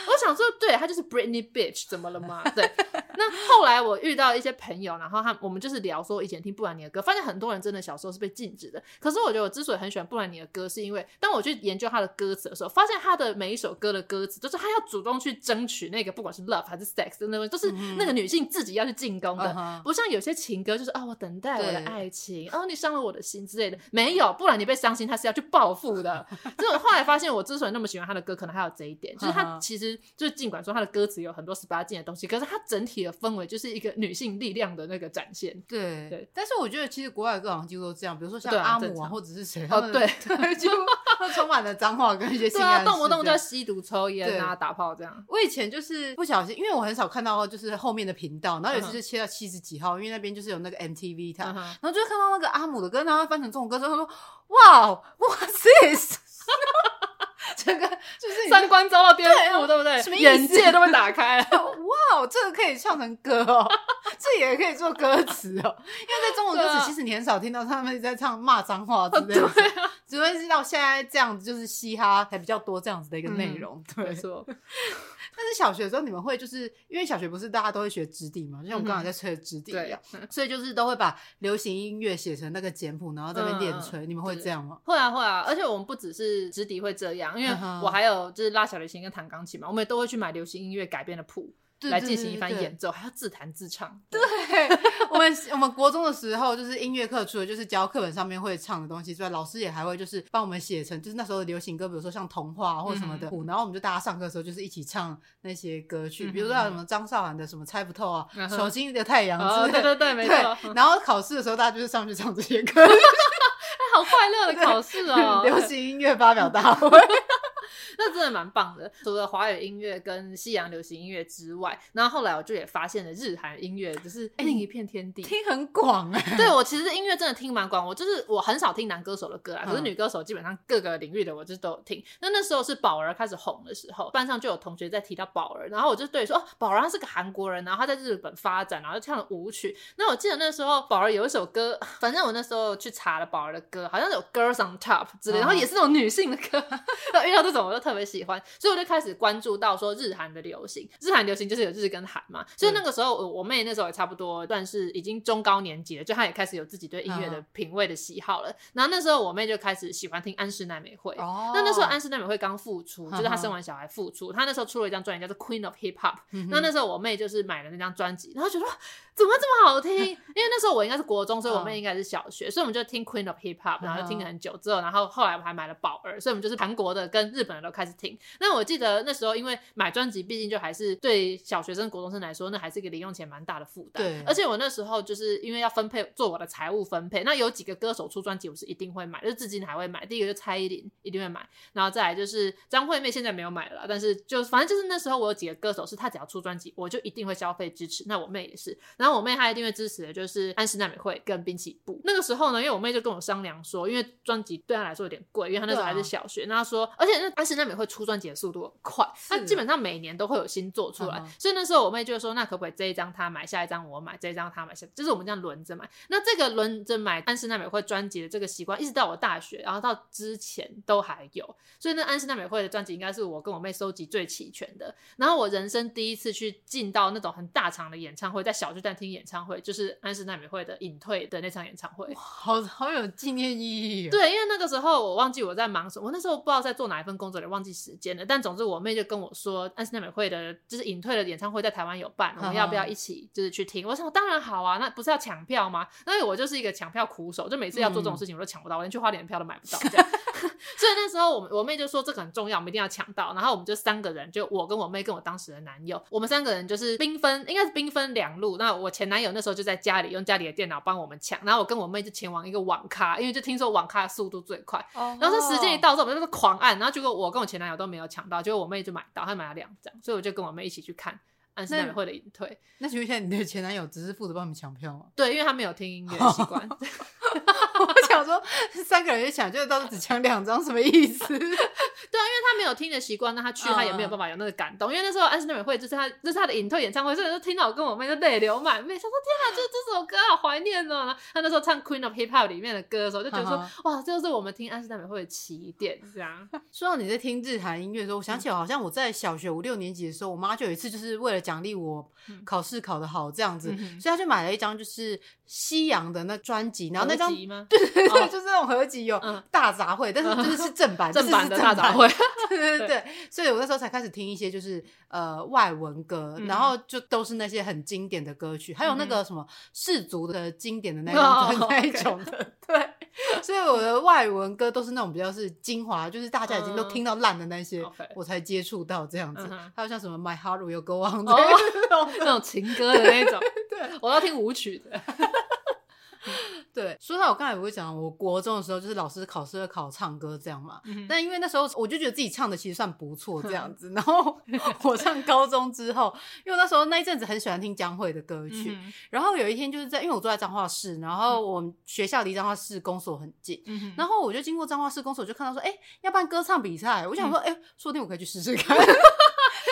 Speaker 1: 我想说，对，他就是 Britney bitch，怎么了吗？对。那后来我遇到一些朋友，然后他我们就是聊说以前听布兰妮的歌，发现很多人真的小时候是被禁止的。可是我觉得我之所以很喜欢布兰妮的歌，是因为当我去研究他的歌词的时候，发现他的每一首歌的歌词，就是他要主动去争取那个不管是 love 还是 sex 的那种，都是那个女性自己要去进攻的，嗯、不像有些情歌就是啊、哦，我等待我的爱情，哦，你伤了我的心之类的，没有，不然你被伤心，他是要去报复的。这种后来发现，我之所以那么喜欢他的歌，可能还有这一点，就是他其实就是尽管说他的歌词有很多十八禁的东西，可是他整体的氛围就是一个。女性力量的那个展
Speaker 2: 现，对对。但是我觉得其实国外的歌好像几乎都这样，比如说像阿姆啊，或者是谁，
Speaker 1: 哦 对，
Speaker 2: 就充满了脏话跟一些性
Speaker 1: 啊，动不动就要吸毒、抽烟啊、打炮这样。
Speaker 2: 我以前就是不小心，因为我很少看到就是后面的频道，然后有一次就切到七十几号，因为那边就是有那个 MTV 台，然后就看到那个阿姆的歌，然后翻成中文歌之后，他说：“哇，What's this？” 整个就是
Speaker 1: 三观遭到颠覆，对不对？眼界都被打开了。
Speaker 2: 哇，这个可以唱成歌哦，这也可以做歌词哦。因为在中文歌词，其实你很少听到他们在唱骂脏话之类的，只会知道现在这样子就是嘻哈还比较多这样子的一个内容。对，没错。但是小学的时候，你们会就是因为小学不是大家都会学指笛嘛，就像我们刚才在吹的指笛一样，所以就是都会把流行音乐写成那个简谱，然后在那边练吹。你们会这样吗？
Speaker 1: 会啊，会啊。而且我们不只是指笛会这样，因为我还有就是拉小提琴跟弹钢琴嘛，我们也都会去买流行音乐改编的谱。来进行一番演奏，还要自弹自唱。
Speaker 2: 对，我们我们国中的时候，就是音乐课，除了就是教课本上面会唱的东西之外，老师也还会就是帮我们写成，就是那时候的流行歌，比如说像童话或什么的。然后我们就大家上课的时候就是一起唱那些歌曲，比如说像什么张韶涵的什么猜不透啊，手心的太阳之类的。
Speaker 1: 对对对，没错。
Speaker 2: 然后考试的时候，大家就是上去唱这些歌，哎，
Speaker 1: 好快乐的考试哦！
Speaker 2: 流行音乐发表大会。
Speaker 1: 那真的蛮棒的，除了华语音乐跟西洋流行音乐之外，然后后来我就也发现了日韩音乐，就是另一片天地，
Speaker 2: 听很广哎、欸。
Speaker 1: 对，我其实音乐真的听蛮广，我就是我很少听男歌手的歌啊，可是女歌手基本上各个领域的我就都有听。那那时候是宝儿开始红的时候，班上就有同学在提到宝儿，然后我就对说哦，宝儿他是个韩国人，然后他在日本发展，然后就唱了舞曲。那我记得那时候宝儿有一首歌，反正我那时候去查了宝儿的歌，好像有 Girls on Top 之类，然后也是那种女性的歌，遇到这种我就特别喜欢。所以我就开始关注到说日韩的流行，日韩流行就是有日跟韩嘛。所以那个时候我妹那时候也差不多，算是已经中高年级了，就她也开始有自己对音乐的品味的喜好了。然后那时候我妹就开始喜欢听安室奈美惠。哦。那那时候安室奈美惠刚复出，就是她生完小孩复出，她那时候出了一张专辑叫做《Queen of Hip Hop》。那那时候我妹就是买了那张专辑，然后觉得怎么这么好听？因为那时候我应该是国中，所以我妹应该是小学，所以我们就听《Queen of Hip Hop》，然后就听了很久之后，然后后来我还买了宝儿，所以我们就是韩国的跟日本的都开始听。那我记得那时候。因为买专辑，毕竟就还是对小学生、国中生来说，那还是一个零用钱蛮大的负担。对，而且我那时候就是因为要分配做我的财务分配，那有几个歌手出专辑，我是一定会买，就是至今还会买。第一个就蔡依林，一定会买，然后再来就是张惠妹，现在没有买了，但是就反正就是那时候我有几个歌手，是她只要出专辑，我就一定会消费支持。那我妹也是，然后我妹她一定会支持的就是安室奈美惠跟滨崎步。那个时候呢，因为我妹就跟我商量说，因为专辑对她来说有点贵，因为她那时候还是小学，那她说，而且那安室奈美惠出专辑的速度很快，她基本上每年都会有新作出来，uh. 所以那时候我妹就说：“那可不可以这一张她买，下一张我买，这一张她买，下就是我们这样轮着买。”那这个轮着买安室奈美惠专辑的这个习惯，一直到我大学，然后到之前都还有。所以那安室奈美惠的专辑应该是我跟我妹收集最齐全的。然后我人生第一次去进到那种很大场的演唱会，在小巨蛋听演唱会，就是安室奈美惠的隐退的那场演唱会，
Speaker 2: 好好有纪念意义。
Speaker 1: 对，因为那个时候我忘记我在忙什么，我那时候不知道在做哪一份工作，也忘记时间了。但总之我妹就跟我说，安室奈美惠的就是隐退的演唱会在台湾有办，我们要不要一起就是去听？我想当然好啊，那不是要抢票吗？那我就是一个抢票苦手，就每次要做这种事情我都抢不到，我连去花莲的票都买不到这样。所以那时候我我妹就说这个很重要，我们一定要抢到。然后我们就三个人，就我跟我妹跟我当时的男友，我们三个人就是兵分，应该是兵分两路。那我前男友那时候就在家里用家里的电脑帮我们抢，然后我跟我妹就前往一个网咖，因为就听说网咖的速度最快。Oh, 然后这时间一到之后，我们就是狂按，然后结果我跟我前男友都没有抢到，结果我妹就买到，她买了两张，所以我就跟我妹一起去看。安室奈美惠的隐退，
Speaker 2: 那请问一下，你的前男友只是负责帮你们抢票吗？
Speaker 1: 对，因为他没有听音乐的习惯。
Speaker 2: 我想说，三个人一抢，就是到时候只抢两张，什么意思？对啊，因为
Speaker 1: 他没有听的习惯，那他去他也没有办法有那个感动。因为那时候安室奈美惠就是他，就是他的隐退演唱会，所以就听到我跟我妹就泪流满面，想说天啊，就这首歌好怀念哦。他那时候唱 Queen of Hip Hop 里面的歌的时候，就觉得说哇，这就是我们听安室奈美惠的起点。这样
Speaker 2: 说到你在听日韩音乐的时候，我想起来好像我在小学五六年级的时候，我妈就有一次就是为了奖励我。考试考得好这样子，嗯、所以她就买了一张就是西洋的那专辑，然后那张 对对对，就是那种合集有大杂烩，嗯、但是就是是正版，
Speaker 1: 正版的大杂烩，
Speaker 2: 对对对对，所以我那时候才开始听一些就是呃外文歌，然后就都是那些很经典的歌曲，还有那个什么世族的经典的那种 那一种的，对。所以我的外文歌都是那种比较是精华，就是大家已经都听到烂的那些，我才接触到这样子。还有像什么 My Heart Will Go On
Speaker 1: 那种。情歌的那种，对，我要听舞曲的。
Speaker 2: 对，说到我刚才也会讲，我国中的时候就是老师考试会考唱歌这样嘛，嗯、但因为那时候我就觉得自己唱的其实算不错这样 子，然后我上高中之后，因为那时候那一阵子很喜欢听江蕙的歌曲，嗯、然后有一天就是在，因为我住在彰化市，然后我们学校离彰化市公所很近，嗯、然后我就经过彰化市公所就看到说，哎，要办歌唱比赛，我想说，哎、嗯，说不定我可以去试试看。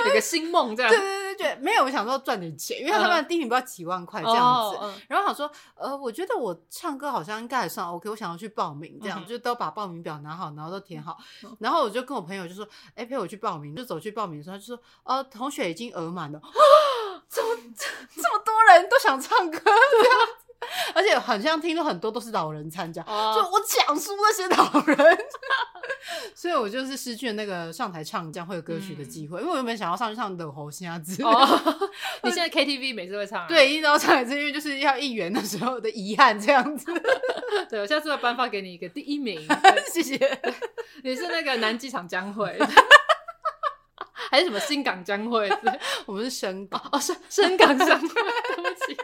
Speaker 1: 有个新梦这样，
Speaker 2: 对对对对，没有，我想说赚点钱，因为他们的第一名不要几万块这样子，然后想说，呃，我觉得我唱歌好像应该还算 OK，我想要去报名，这样就都把报名表拿好，然后都填好，然后我就跟我朋友就说，哎，陪我去报名，就走去报名的时候，他就说，呃，同学已经额满了，怎么这么多人都想唱歌？而且好像听说很多都是老人参加，就我讲述那些老人。所以我就是失去了那个上台唱江蕙歌曲的机会，嗯、因为我原本想要上去唱的喉声啊之类的。哦、
Speaker 1: 你现在 KTV 每次会唱、啊？
Speaker 2: 对，一直要唱一次，因为就是要一元的时候的遗憾这样子。
Speaker 1: 对，我下次会颁发给你一个第一名，
Speaker 2: 谢谢。
Speaker 1: 你是那个南机场江蕙，还是什么新港江蕙？
Speaker 2: 我们是深港
Speaker 1: 哦，深深港江蕙，对不起。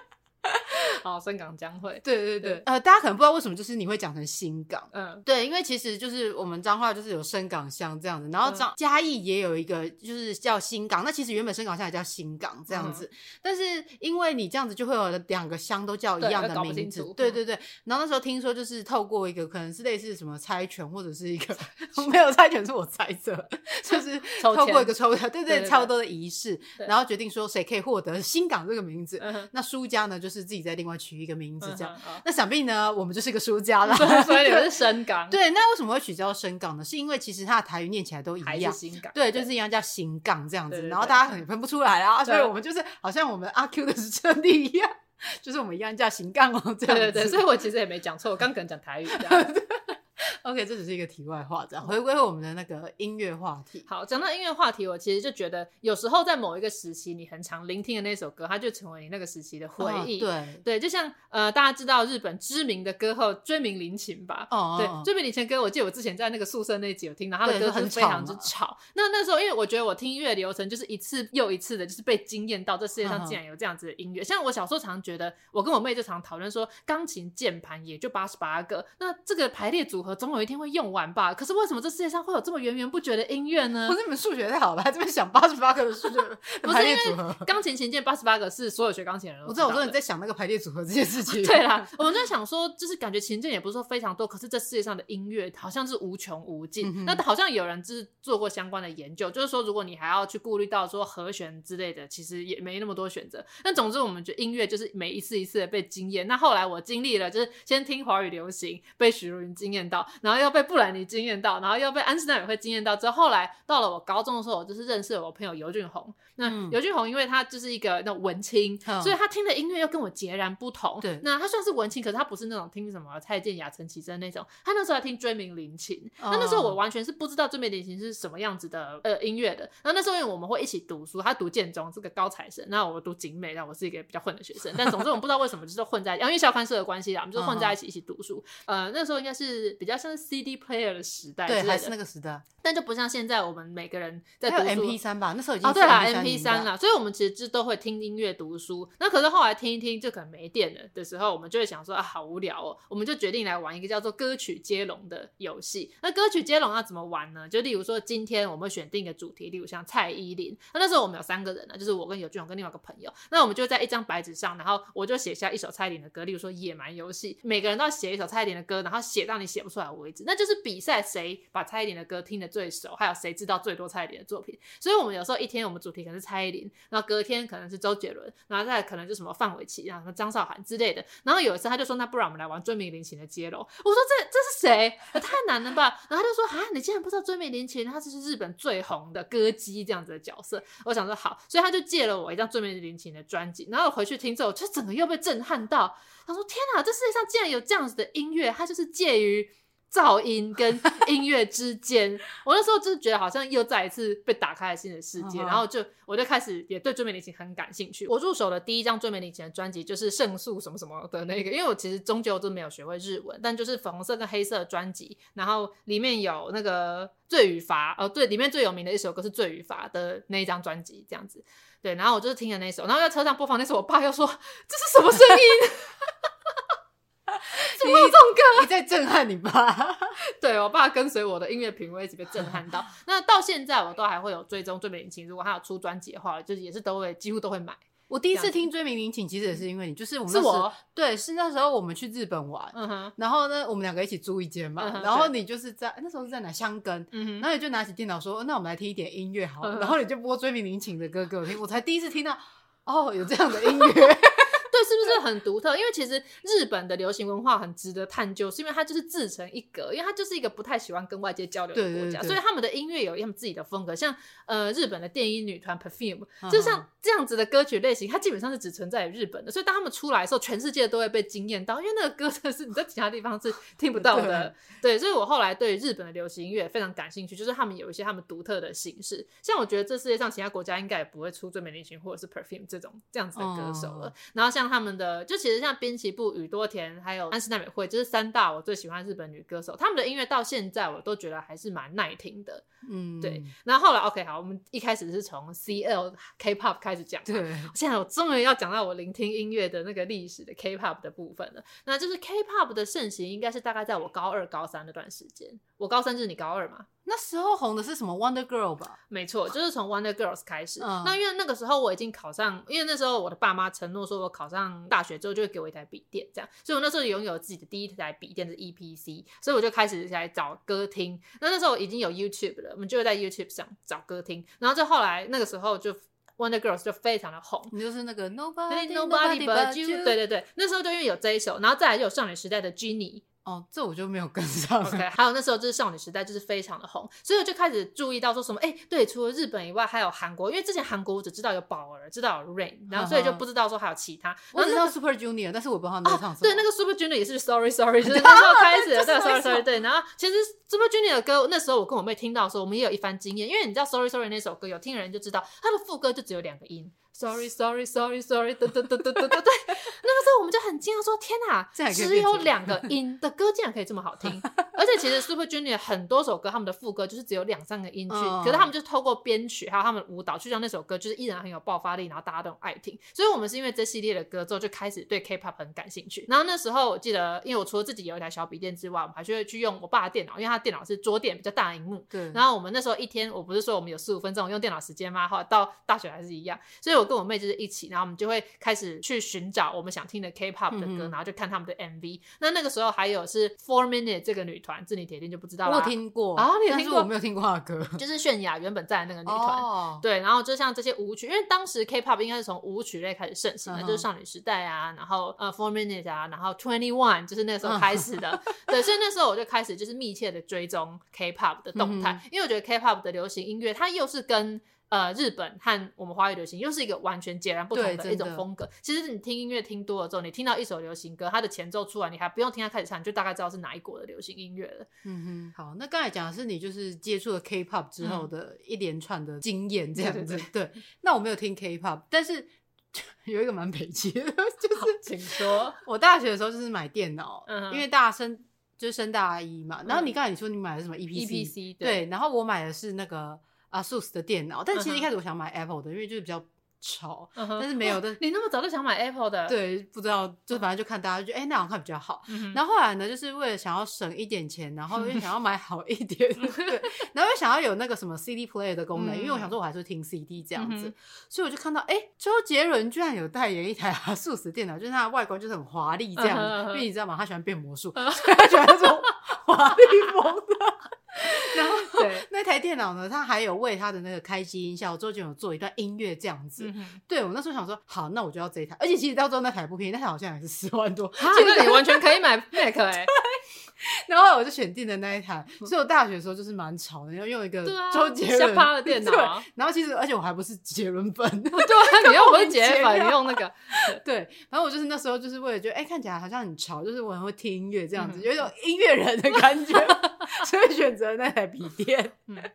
Speaker 1: 好，深港将会，
Speaker 2: 对对对，呃，大家可能不知道为什么，就是你会讲成新港，嗯，对，因为其实就是我们彰化就是有深港乡这样子，然后彰嘉义也有一个就是叫新港，那其实原本深港乡也叫新港这样子，但是因为你这样子就会有两个乡都叫一样的名字，对对对，然后那时候听说就是透过一个可能是类似什么猜拳或者是一个 没有猜拳是我猜测，就是透过一个抽对对差不多的仪式，然后决定说谁可以获得新港这个名字，那输家呢就是自己在另外取一个名字，这样，那想必呢，我们就是一个输家了。
Speaker 1: 所以你们是 深港。
Speaker 2: 对，那为什么会取叫深港呢？是因为其实它的台语念起来都一样，
Speaker 1: 新港。
Speaker 2: 对，就是一样叫新港这样子，然后大家很分不出来啊。所以我们就是好像我们阿 Q 的是真的一样，就是我们一样叫新港哦。这样
Speaker 1: 对对，所以我其实也没讲错，我刚可能讲台语这样。
Speaker 2: OK，这只是一个题外话，这样回归我们的那个音乐话题。
Speaker 1: 好，讲到音乐话题，我其实就觉得有时候在某一个时期，你很常聆听的那首歌，它就成为你那个时期的回忆。哦、对对，就像呃，大家知道日本知名的歌后追名林檎吧？哦，对，追名林檎歌，我记得我之前在那个宿舍那集有听到，他的歌很非常之吵。那那时候，因为我觉得我听音乐流程就是一次又一次的，就是被惊艳到，这世界上竟然有这样子的音乐。嗯、像我小时候常觉得，我跟我妹就常讨论说，钢琴键盘也就八十八个，那这个排列组合总有一天会用完。吧，可是为什么这世界上会有这么源源不绝的音乐呢？
Speaker 2: 不是你们数学太好了，还这边想八十八个的数学 排列组合。
Speaker 1: 钢琴琴键八十八个是所有学钢琴的人都知道。
Speaker 2: 我知道，我说你在想那个排列组合这件事情。
Speaker 1: 对啦，我们在想说，就是感觉琴键也不是说非常多，可是这世界上的音乐好像是无穷无尽。嗯、那好像有人就是做过相关的研究，就是说如果你还要去顾虑到说和弦之类的，其实也没那么多选择。但总之，我们觉得音乐就是每一次一次的被惊艳。那后来我经历了，就是先听华语流行，被许茹芸惊艳到，然后又被布兰妮惊艳到，然后。又被安室奈美惠惊艳到之后，后来到了我高中的时候，我就是认识了我朋友尤俊宏。那尤俊宏因为他就是一个那种文青，嗯、所以他听的音乐又跟我截然不同。对，那他算是文青，可是他不是那种听什么蔡健雅、陈绮贞那种。他那时候还听追名林琴。那、哦、那时候我完全是不知道追名林琴是什么样子的呃音乐的。然后那时候因为我们会一起读书，他读建中是个高材生，那我读景美，那我是一个比较混的学生。但总之我们不知道为什么就是混在，因为校刊社的关系啦，我们就混在一起一起读书。呃，那时候应该是比较像。是 CD player 的时代，
Speaker 2: 对，还是那个时代。
Speaker 1: 但就不像现在，我们每个人在读
Speaker 2: 书。MP 三吧，那时候已经
Speaker 1: 哦，对啦，MP3 啦，所以我们其实就都会听音乐、读书。那可是后来听一听，就可能没电了的时候，我们就会想说啊，好无聊哦，我们就决定来玩一个叫做歌曲接龙的游戏。那歌曲接龙要怎么玩呢？就例如说，今天我们选定一个主题，例如像蔡依林。那那时候我们有三个人呢，就是我跟尤俊宏跟另外一个朋友。那我们就在一张白纸上，然后我就写下一首蔡依林的歌，例如说《野蛮游戏》，每个人都要写一首蔡依林的歌，然后写到你写不出出来为止。那就是比赛谁把蔡依林的歌听得最熟，还有谁知道最多蔡依林的作品。所以我们有时候一天我们主题可能是蔡依林，然后隔天可能是周杰伦，然后再可能就什么范玮琪，然后什么张韶涵之类的。然后有一次他就说：“那不然我们来玩椎名林琴的接龙。”我说：“这这是谁？太难了吧？”然后他就说：“啊，你竟然不知道椎名林琴？他这是日本最红的歌姬这样子的角色。”我想说好，所以他就借了我一张椎名林琴的专辑，然后我回去听之后，就整个又被震撼到。他说：“天哪，这世界上竟然有这样子的音乐！它就是介于……”噪音跟音乐之间，我那时候就是觉得好像又再一次被打开了新的世界，然后就我就开始也对椎名林檎很感兴趣。我入手的第一张椎名林檎的专辑就是《胜诉》什么什么的那个，因为我其实终究都没有学会日文，但就是粉红色跟黑色的专辑，然后里面有那个罪与罚，哦对，里面最有名的一首歌是罪与罚的那一张专辑，这样子，对，然后我就是听了那首，然后在车上播放那首，我爸又说这是什么声音？怎么有这种歌？
Speaker 2: 你在震撼你爸？
Speaker 1: 对，我爸跟随我的音乐品味一直被震撼到。那到现在我都还会有追踪追美林檎，如果他有出专辑的话，就是也是都会几乎都会买。
Speaker 2: 我第一次听追名林檎，其实也是因为你，就是我们是
Speaker 1: 我
Speaker 2: 对，是那时候我们去日本玩，嗯，然后呢，我们两个一起租一间嘛，嗯、然后你就是在那时候是在哪箱根，嗯，然后你就拿起电脑说，那我们来听一点音乐好了，嗯、然后你就播追名林檎的歌给我听，我才第一次听到，哦，有这样的音乐。
Speaker 1: 是不是很独特？因为其实日本的流行文化很值得探究，是因为它就是自成一格，因为它就是一个不太喜欢跟外界交流的国家，对对对，所以他们的音乐有他们自己的风格。像呃日本的电音女团 Perfume，就像这样子的歌曲类型，它基本上是只存在于日本的。所以当他们出来的时候，全世界都会被惊艳到，因为那个歌真的是你在其他地方是听不到的。对，对，所以我后来对日本的流行音乐非常感兴趣，就是他们有一些他们独特的形式。像我觉得这世界上其他国家应该也不会出最美林檎或者是 Perfume 这种这样子的歌手了。然后像他们的就其实。像滨崎步、宇多田，还有安室奈美惠，就是三大我最喜欢日本女歌手。他们的音乐到现在我都觉得还是蛮耐听的。嗯，对。然后后来，OK，好，我们一开始是从 CL K-pop 开始讲。对，现在我终于要讲到我聆听音乐的那个历史的 K-pop 的部分了。那就是 K-pop 的盛行，应该是大概在我高二、高三那段时间。我高三就是你高二嘛？
Speaker 2: 那时候红的是什么 Wonder Girl 吧？
Speaker 1: 没错，就是从 Wonder Girls 开始。嗯、那因为那个时候我已经考上，因为那时候我的爸妈承诺说，我考上大学之后就会给我一台笔电，这样，所以我那时候拥有自己的第一台笔电是 EPC，所以我就开始来找歌听。那那时候已经有 YouTube 了，我们就会在 YouTube 上找歌听。然后就后来那个时候就 Wonder Girls 就非常的红，
Speaker 2: 你就是那个 Nobody
Speaker 1: Nobody But You，对对对，那时候就因为有这一首，然后再来就有少女时代的 Jennie。
Speaker 2: 哦，这我就没有跟上。
Speaker 1: OK，还有那时候就是少女时代，就是非常的红，所以我就开始注意到说什么，哎、欸，对，除了日本以外，还有韩国，因为之前韩国我只知道有宝儿，知道有 Rain，然后所以就不知道说还有其他。
Speaker 2: 我知道 Super Junior，但是我不知道他们在唱什么。
Speaker 1: 对，那个 Super Junior 也是 Sorry Sorry，就是那时候开始的，对，Sorry Sorry，对。然后其实 Super Junior 的歌，那时候我跟我妹听到的时候，我们也有一番经验，因为你知道 Sorry Sorry 那首歌，有听的人就知道，它的副歌就只有两个音。Sorry, sorry, sorry, sorry，对对对对对对对，那个时候我们就很惊讶，说天哪，只有两个音的歌竟然可以这么好听，而且其实 Super Junior 很多首歌他们的副歌就是只有两三个音去，可是他们就透过编曲还有他们的舞蹈，去让那首歌就是依然很有爆发力，然后大家都很爱听。所以我们是因为这系列的歌之后就开始对 K-pop 很感兴趣。然后那时候我记得，因为我除了自己有一台小笔电之外，我们还去去用我爸的电脑，因为他电脑是桌垫比较大荧幕。对。然后我们那时候一天，我不是说我们有十五分钟用电脑时间吗？后来到大学还是一样，所以我跟我妹就是一起。然后我们就会开始去寻找我们想听的 K-pop 的歌，嗯、然后就看他们的 MV。那那个时候还有是 Four Minute 这个女团，这你铁定就不知道了。
Speaker 2: 我听过
Speaker 1: 啊，你有听过？
Speaker 2: 我没有听过她的歌，
Speaker 1: 就是泫雅原本在的那个女团。哦、对，然后就像这些舞曲，因为当时 K-pop 应该是从舞曲类开始盛行的，嗯、就是少女时代啊，然后呃 Four Minute 啊，然后 Twenty One 就是那个时候开始的。嗯、对，所以那时候我就开始就是密切的追踪 K-pop 的动态，嗯、因为我觉得 K-pop 的流行音乐它又是跟呃，日本和我们华语流行又是一个完全截然不同的一种风格。其实你听音乐听多了之后，你听到一首流行歌，它的前奏出来，你还不用听它开始唱，你就大概知道是哪一国的流行音乐了。
Speaker 2: 嗯哼，好，那刚才讲的是你就是接触了 K-pop 之后的一连串的经验，这样子。嗯、对，对，对，对，那我没有听 K-pop，但是 有一个蛮北七的，就是
Speaker 1: 请说，
Speaker 2: 我大学的时候就是买电脑，嗯、因为大升。就是升大一嘛。然后你刚才你说你买的是什么
Speaker 1: EPC？
Speaker 2: 对，然后我买的是那个 ASUS 的电脑，但其实一开始我想买 Apple 的，因为就是比较。潮，但是没有的。
Speaker 1: 你那么早就想买 Apple 的？
Speaker 2: 对，不知道，就反正就看大家就哎，那好看比较好。然后后来呢，就是为了想要省一点钱，然后又想要买好一点，对，然后又想要有那个什么 CD player 的功能，因为我想说我还是会听 CD 这样子，所以我就看到，哎，周杰伦居然有代言一台 ASUS 电脑，就是它的外观就是很华丽这样子，因为你知道吗？他喜欢变魔术，所以他喜欢这种华丽风的。然后对那台电脑呢，它还有为它的那个开机音效，周杰伦有做一段音乐这样子。嗯、对我那时候想说，好，那我就要这一台。而且其实到时候那台不便宜，那台好像也是十万多。
Speaker 1: 其实你完全可以买 Mac 哎、欸。
Speaker 2: 然后我就选定了那一台，所以我大学的时候就是蛮潮的，要用一个周杰伦
Speaker 1: 的电脑。
Speaker 2: 然后其实，而且我还不是杰伦粉，对，
Speaker 1: 你又不是杰粉，你用那个。
Speaker 2: 对，然后我就是那时候就是为了觉得，哎，看起来好像很潮，就是我很会听音乐这样子，有一种音乐人的感觉，所以选择那台笔电。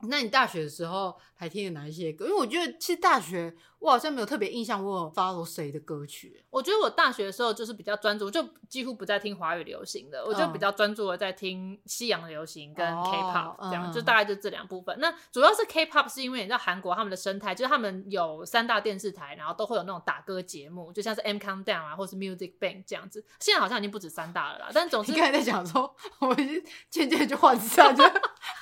Speaker 2: 那你大学的时候还听了哪一些歌？因为我觉得其实大学。我好像没有特别印象，我有 follow 谁的歌曲。
Speaker 1: 我觉得我大学的时候就是比较专注，就几乎不再听华语流行的，我就比较专注的在听西洋流行跟 K-pop 这样，就大概就这两部分。那主要是 K-pop 是因为你知道韩国他们的生态，就是他们有三大电视台，然后都会有那种打歌节目，就像是 M Countdown 啊，或是 Music Bank 这样子。现在好像已经不止三大了啦，但总之
Speaker 2: 你刚才在讲说，我已经渐渐就换三，就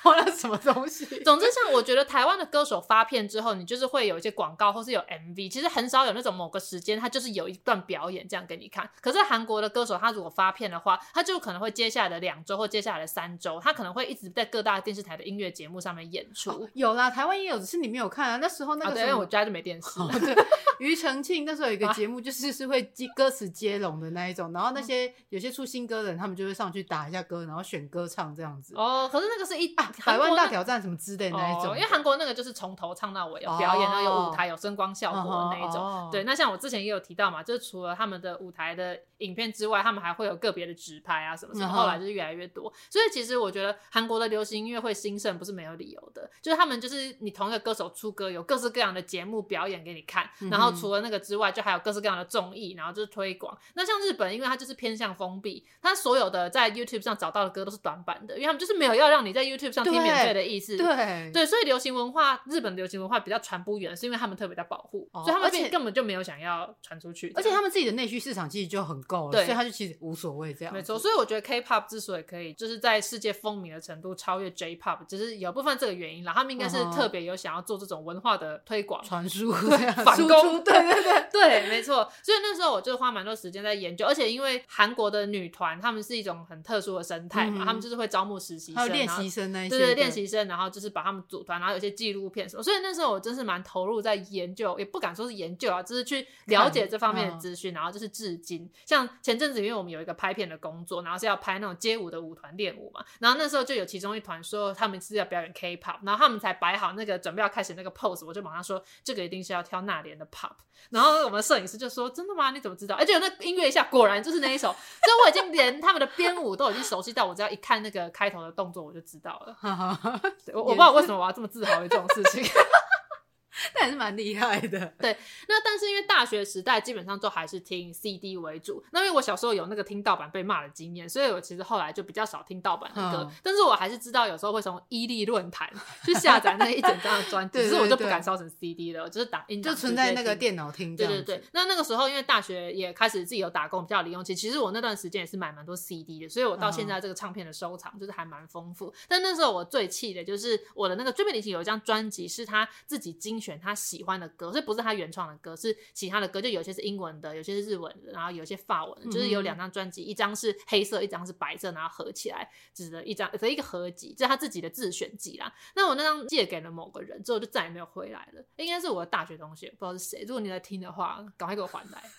Speaker 2: 换了什么东西。
Speaker 1: 总之，像我觉得台湾的歌手发片之后，你就是会有一些广告或是有 MV，其实很。少有那种某个时间，他就是有一段表演这样给你看。可是韩国的歌手，他如果发片的话，他就可能会接下来的两周或接下来的三周，他可能会一直在各大电视台的音乐节目上面演出。
Speaker 2: 哦、有啦，台湾也有，只是你没有看啊。那时候那个时候，
Speaker 1: 啊、因为我家就没电视。
Speaker 2: 哦、对，庾澄庆那时候有一个节目，就是是会接歌词接龙的那一种，然后那些有些出新歌的人，他们就会上去打一下歌，然后选歌唱这样子。
Speaker 1: 哦，可是那个是一
Speaker 2: 啊，百万大挑战什么之类的那一种，
Speaker 1: 哦，因为韩国那个就是从头唱到尾，有表演，然后有舞台，有声光效果的那一种。哦、对，那像我。之前也有提到嘛，就是除了他们的舞台的影片之外，他们还会有个别的直拍啊什么什么，后来就是越来越多。所以其实我觉得韩国的流行音乐会兴盛不是没有理由的，就是他们就是你同一个歌手出歌，有各式各样的节目表演给你看，然后除了那个之外，就还有各式各样的综艺，然后就是推广。那像日本，因为它就是偏向封闭，它所有的在 YouTube 上找到的歌都是短版的，因为他们就是没有要让你在 YouTube 上听免费的意思。
Speaker 2: 对
Speaker 1: 对，所以流行文化，日本流行文化比较传不远，是因为他们特别的保护，哦、所以他们其实根本就没有想要传出去。
Speaker 2: 而且他们自己的内需市场其实就很够了，对所以他就其实无所谓这样。
Speaker 1: 没错，所以我觉得 K-pop 之所以可以就是在世界风靡的程度超越 J-pop，只是有部分这个原因啦。他们应该是特别有想要做这种文化的推广、
Speaker 2: 传输、
Speaker 1: 反攻。
Speaker 2: 对对对
Speaker 1: 对，没错。所以那时候我就花蛮多时间在研究，而且因为韩国的女团他们是一种很特殊的生态嘛，嗯、他们就是会招募实习生、还有
Speaker 2: 练习生那些，
Speaker 1: 对对，练习生，然后就是把他们组团，然后有些纪录片什么。所以那时候我真是蛮投入在研究，也不敢说是研究啊，就是去了解这方面的资讯，嗯、然后就是。至今，像前阵子，因为我们有一个拍片的工作，然后是要拍那种街舞的舞团练舞嘛，然后那时候就有其中一团说他们是要表演 K-pop，然后他们才摆好那个准备要开始那个 pose，我就马上说这个一定是要跳那年的 pop，然后我们的摄影师就说真的吗？你怎么知道？而且那个音乐一下果然就是那一首，所以我已经连他们的编舞都已经熟悉到我只要一看那个开头的动作我就知道了。我我不知道为什么我要这么自豪于这种事情。
Speaker 2: 但也是蛮厉害的，
Speaker 1: 对。那但是因为大学时代基本上都还是听 CD 为主，那因为我小时候有那个听盗版被骂的经验，所以我其实后来就比较少听盗版的歌。嗯、但是我还是知道有时候会从伊利论坛去下载那一整张的专辑，只是我就不敢烧成 CD 了，我就是打印，就
Speaker 2: 存在那个电脑听。
Speaker 1: 对对对。那那个时候因为大学也开始自己有打工，比较有零用钱，其实我那段时间也是买蛮多 CD 的，所以我到现在这个唱片的收藏就是还蛮丰富。嗯、但那时候我最气的就是我的那个追命旅行有一张专辑是他自己精选他喜欢的歌，所以不是他原创的歌，是其他的歌，就有些是英文的，有些是日文的，然后有些法文的，就是有两张专辑，一张是黑色，一张是白色，然后合起来，只的一张，是一个合集，这是他自己的自选集啦。那我那张借给了某个人之后，就再也没有回来了，应该是我的大学同学，不知道是谁。如果你在听的话，赶快给我还来。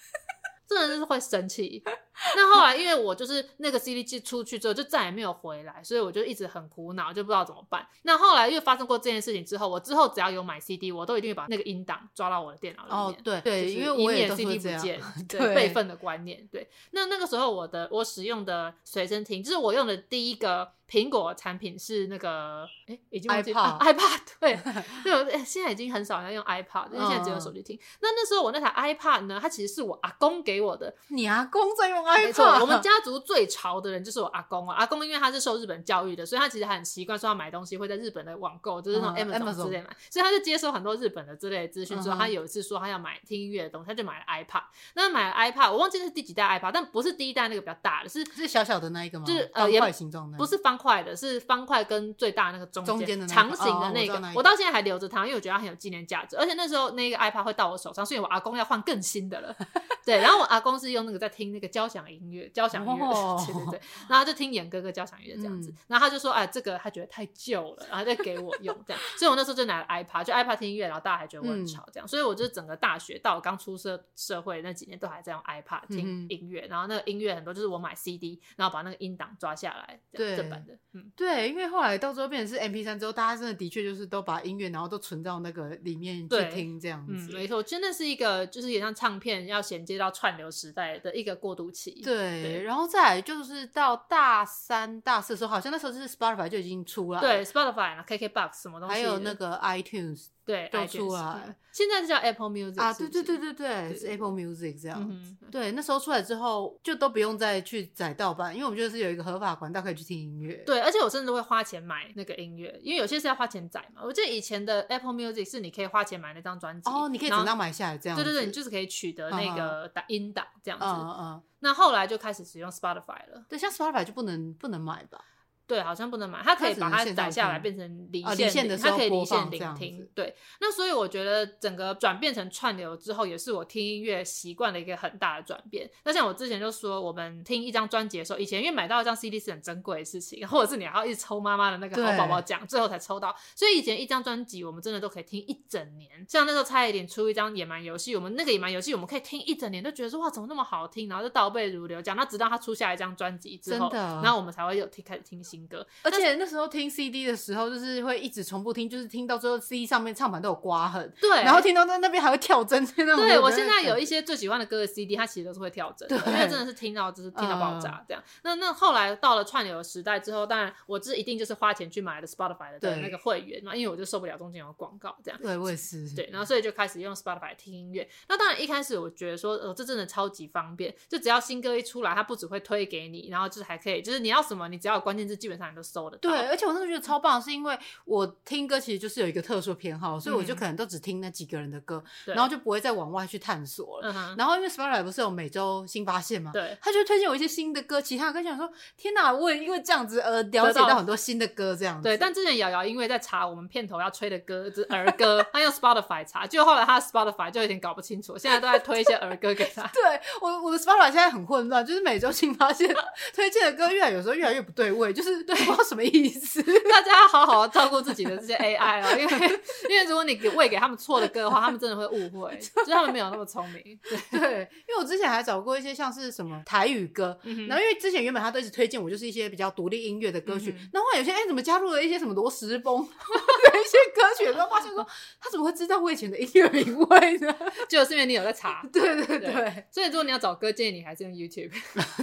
Speaker 1: 真的就是会生气。那后来因为我就是那个 CD 机出去之后就再也没有回来，所以我就一直很苦恼，就不知道怎么办。那后来因为发生过这件事情之后，我之后只要有买 CD，我都一定会把那个音档抓到我的电脑里面。
Speaker 2: 哦，对对，因为我也 CD 不见，
Speaker 1: 对备份的观念。对，那那个时候我的我使用的随身听，就是我用的第一个苹果产品是那个哎，已经 iPod 对 对，现在已经很少人用 iPad，因为现在只有手机听。那那时候我那台 iPad 呢，它其实是我阿公给我的。
Speaker 2: 你阿公在用
Speaker 1: 没错，我们家族最潮的人就是我阿公啊。阿公因为他是受日本教育的，所以他其实很习惯说要买东西会在日本的网购，就是那种 Amazon 之类买，所以他就接收很多日本的之类的资讯。之后他有一次说他要买听音乐的东西，他就买了 iPad。那买了 iPad，我忘记是第几代 iPad，但不是第一代那个比较大的，是
Speaker 2: 是小小的那一个吗？
Speaker 1: 就是呃，方
Speaker 2: 块形状的，
Speaker 1: 不是方块的，是方块跟最大那个中间的长形的那个。我到现在还留着它，因为我觉得它很有纪念价值。而且那时候那个 iPad 会到我手上，所以我阿公要换更新的了。对，然后我阿公是用那个在听那个交响音乐，交响音乐，对对对。然后就听演哥哥交响乐这样子。然后他就说：“哎，这个他觉得太旧了，然后再给我用这样。”所以，我那时候就拿了 iPad，就 iPad 听音乐，然后大家还觉得我很吵这样。所以，我就整个大学到我刚出社社会那几年，都还在用 iPad 听音乐。然后那个音乐很多就是我买 CD，然后把那个音档抓下来，对，正版的。嗯，
Speaker 2: 对，因为后来到最后变成是 MP 三之后，大家真的的确就是都把音乐然后都存到那个里面去听这样子。
Speaker 1: 嗯，没错，真的是一个就是也像唱片要衔接到串流时代的一个过渡期。
Speaker 2: 对，对，然后再来就是到大三、大四的时候，好像那时候就是 Spotify 就已经出了。
Speaker 1: 对，Spotify、KKBox 什么东西，
Speaker 2: 还有那个 iTunes。
Speaker 1: 对，
Speaker 2: 都出来。
Speaker 1: 现在是叫 Apple Music
Speaker 2: 啊，对对对对对，是 Apple Music 这样。对，那时候出来之后，就都不用再去载盗版，因为我们觉得是有一个合法管道可以去听音乐。
Speaker 1: 对，而且我甚至会花钱买那个音乐，因为有些是要花钱载嘛。我记得以前的 Apple Music 是你可以花钱买那张专辑，
Speaker 2: 哦，你可以整张买下来这样。
Speaker 1: 对对对，你就是可以取得那个打音档这样子。嗯嗯。那后来就开始使用 Spotify 了。
Speaker 2: 对，像 Spotify 就不能不能买吧？
Speaker 1: 对，好像不能买，它可以把它载下来变成离线的，它可以离线聆听。对，那所以我觉得整个转变成串流之后，也是我听音乐习惯的一个很大的转变。那像我之前就说，我们听一张专辑的时候，以前因为买到一张 CD 是很珍贵的事情，或者是你还要一直抽妈妈的那个好宝宝奖，最后才抽到。所以以前一张专辑我们真的都可以听一整年。像那时候差一点出一张野蛮游戏，我们那个野蛮游戏我们可以听一整年，都觉得说哇怎么那么好听，然后就倒背如流讲。那直到他出下一张专辑之后，然后我们才会有听开始听新歌，
Speaker 2: 而且。那时候听 CD 的时候，就是会一直重复听，就是听到最后 CD 上面唱盘都有刮痕，
Speaker 1: 对，
Speaker 2: 然后听到在那边还会跳针，
Speaker 1: 对，我现在有一些最喜欢的歌的 CD，它其实都是会跳针，对，因为真的是听到就是听到爆炸这样。那那后来到了串流的时代之后，当然我这一定就是花钱去买了 Spotify 的那个会员嘛，因为我就受不了中间有广告这样。
Speaker 2: 对，我也是。
Speaker 1: 对，然后所以就开始用 Spotify 听音乐。那当然一开始我觉得说，呃，这真的超级方便，就只要新歌一出来，它不只会推给你，然后就是还可以，就是你要什么，你只要有关键字，基本上你都搜得到。
Speaker 2: 对，而且我那时候觉得超。棒，是因为我听歌其实就是有一个特殊偏好，所以我就可能都只听那几个人的歌，然后就不会再往外去探索了。然后因为 Spotify 不是有每周新发现吗，对，他就推荐我一些新的歌，其他歌想说天哪，我也因为这样子而了解到很多新的歌这样子。
Speaker 1: 对，但之前瑶瑶因为在查我们片头要吹的歌是儿歌，他用 Spotify 查，就后来他 Spotify 就有点搞不清楚，现在都在推一些儿歌给他。
Speaker 2: 对，我我的 Spotify 现在很混乱，就是每周新发现 推荐的歌越来有时候越来越不对味，就是不知道什么意思。
Speaker 1: 大家好好照顾自己的这些 AI 哦，因为因为如果你给喂给他们错的歌的话，他们真的会误会，就是他们没有那么聪明。
Speaker 2: 对，对，因为我之前还找过一些像是什么台语歌，嗯、然后因为之前原本他都一直推荐我就是一些比较独立音乐的歌曲，然后、有些哎、欸、怎么加入了一些什么罗时风的 一些歌曲，然后发现说他怎么会知道我以前的音乐品味呢？
Speaker 1: 就是因为你有在查。
Speaker 2: 对对对，对，
Speaker 1: 所以如果你要找歌，建议你还是用 YouTube。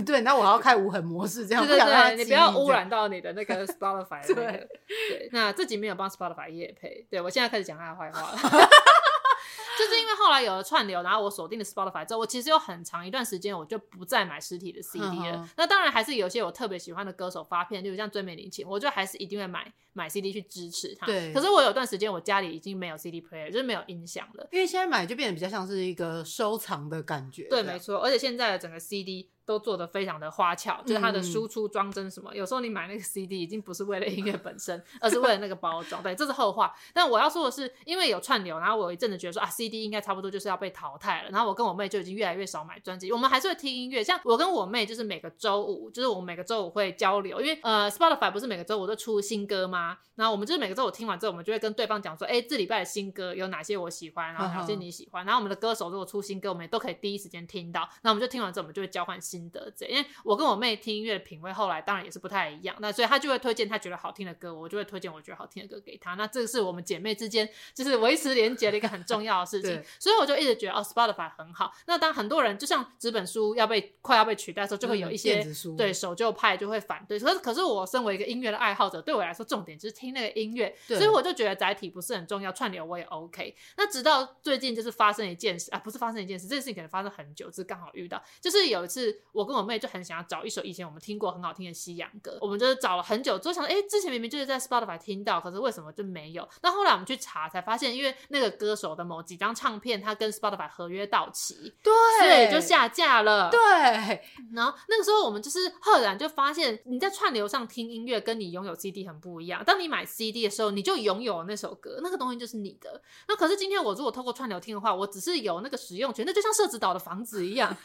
Speaker 2: 对，那我还要开无痕模式，这样
Speaker 1: 对对对，你不要污染到你的那个 Spotify 的那个。对，对，那自己没有帮 Spotify 也配，对，我现在开始讲他的坏话了。就是因为后来有了串流，然后我锁定了 Spotify 之后，我其实有很长一段时间我就不再买实体的 CD 了。那当然还是有些我特别喜欢的歌手发片，就像最美林琴，我就还是一定会买买 CD 去支持他。对。可是我有段时间我家里已经没有 CD player，就是没有音响了，
Speaker 2: 因为现在买就变得比较像是一个收藏的感觉。
Speaker 1: 对，没错。而且现在的整个 CD。都做的非常的花俏，就是它的输出装帧什么，嗯、有时候你买那个 CD 已经不是为了音乐本身，而是为了那个包装。对，这是后话。但我要说的是，因为有串流，然后我有一阵子觉得说啊，CD 应该差不多就是要被淘汰了。然后我跟我妹就已经越来越少买专辑，我们还是会听音乐。像我跟我妹就是每个周五，就是我们每个周五会交流，因为呃，Spotify 不是每个周五都出新歌吗？然后我们就是每个周五听完之后，我们就会跟对方讲说，哎，这礼拜的新歌有哪些我喜欢，然后哪些你喜欢。然后我们的歌手如果出新歌，我们也都可以第一时间听到。那我们就听完之后，我们就会交换心得，这样，因为。我跟我妹听音乐的品味后来当然也是不太一样，那所以她就会推荐她觉得好听的歌，我就会推荐我觉得好听的歌给她。那这个是我们姐妹之间就是维持连结的一个很重要的事情。所以我就一直觉得哦，Spotify 很好。那当很多人就像纸本书要被快要被取代的时候，就会有一些对守旧派就会反对。可是可是我身为一个音乐的爱好者，对我来说重点就是听那个音乐，所以我就觉得载体不是很重要，串流我也 OK。那直到最近就是发生一件事啊，不是发生一件事，这件事情可能发生很久，只是刚好遇到，就是有一次我跟我妹就很想要找一首以前我们听过很好听的西洋歌，我们就是找了很久之后想，哎，之前明明就是在 Spotify 听到，可是为什么就没有？那后来我们去查才发现，因为那个歌手的某几张唱片，他跟 Spotify 合约到期，
Speaker 2: 对，
Speaker 1: 所以就下架了。
Speaker 2: 对，
Speaker 1: 然后那个时候我们就是赫然就发现，你在串流上听音乐，跟你拥有 CD 很不一样。当你买 CD 的时候，你就拥有那首歌，那个东西就是你的。那可是今天我如果透过串流听的话，我只是有那个使用权，那就像社子岛的房子一样。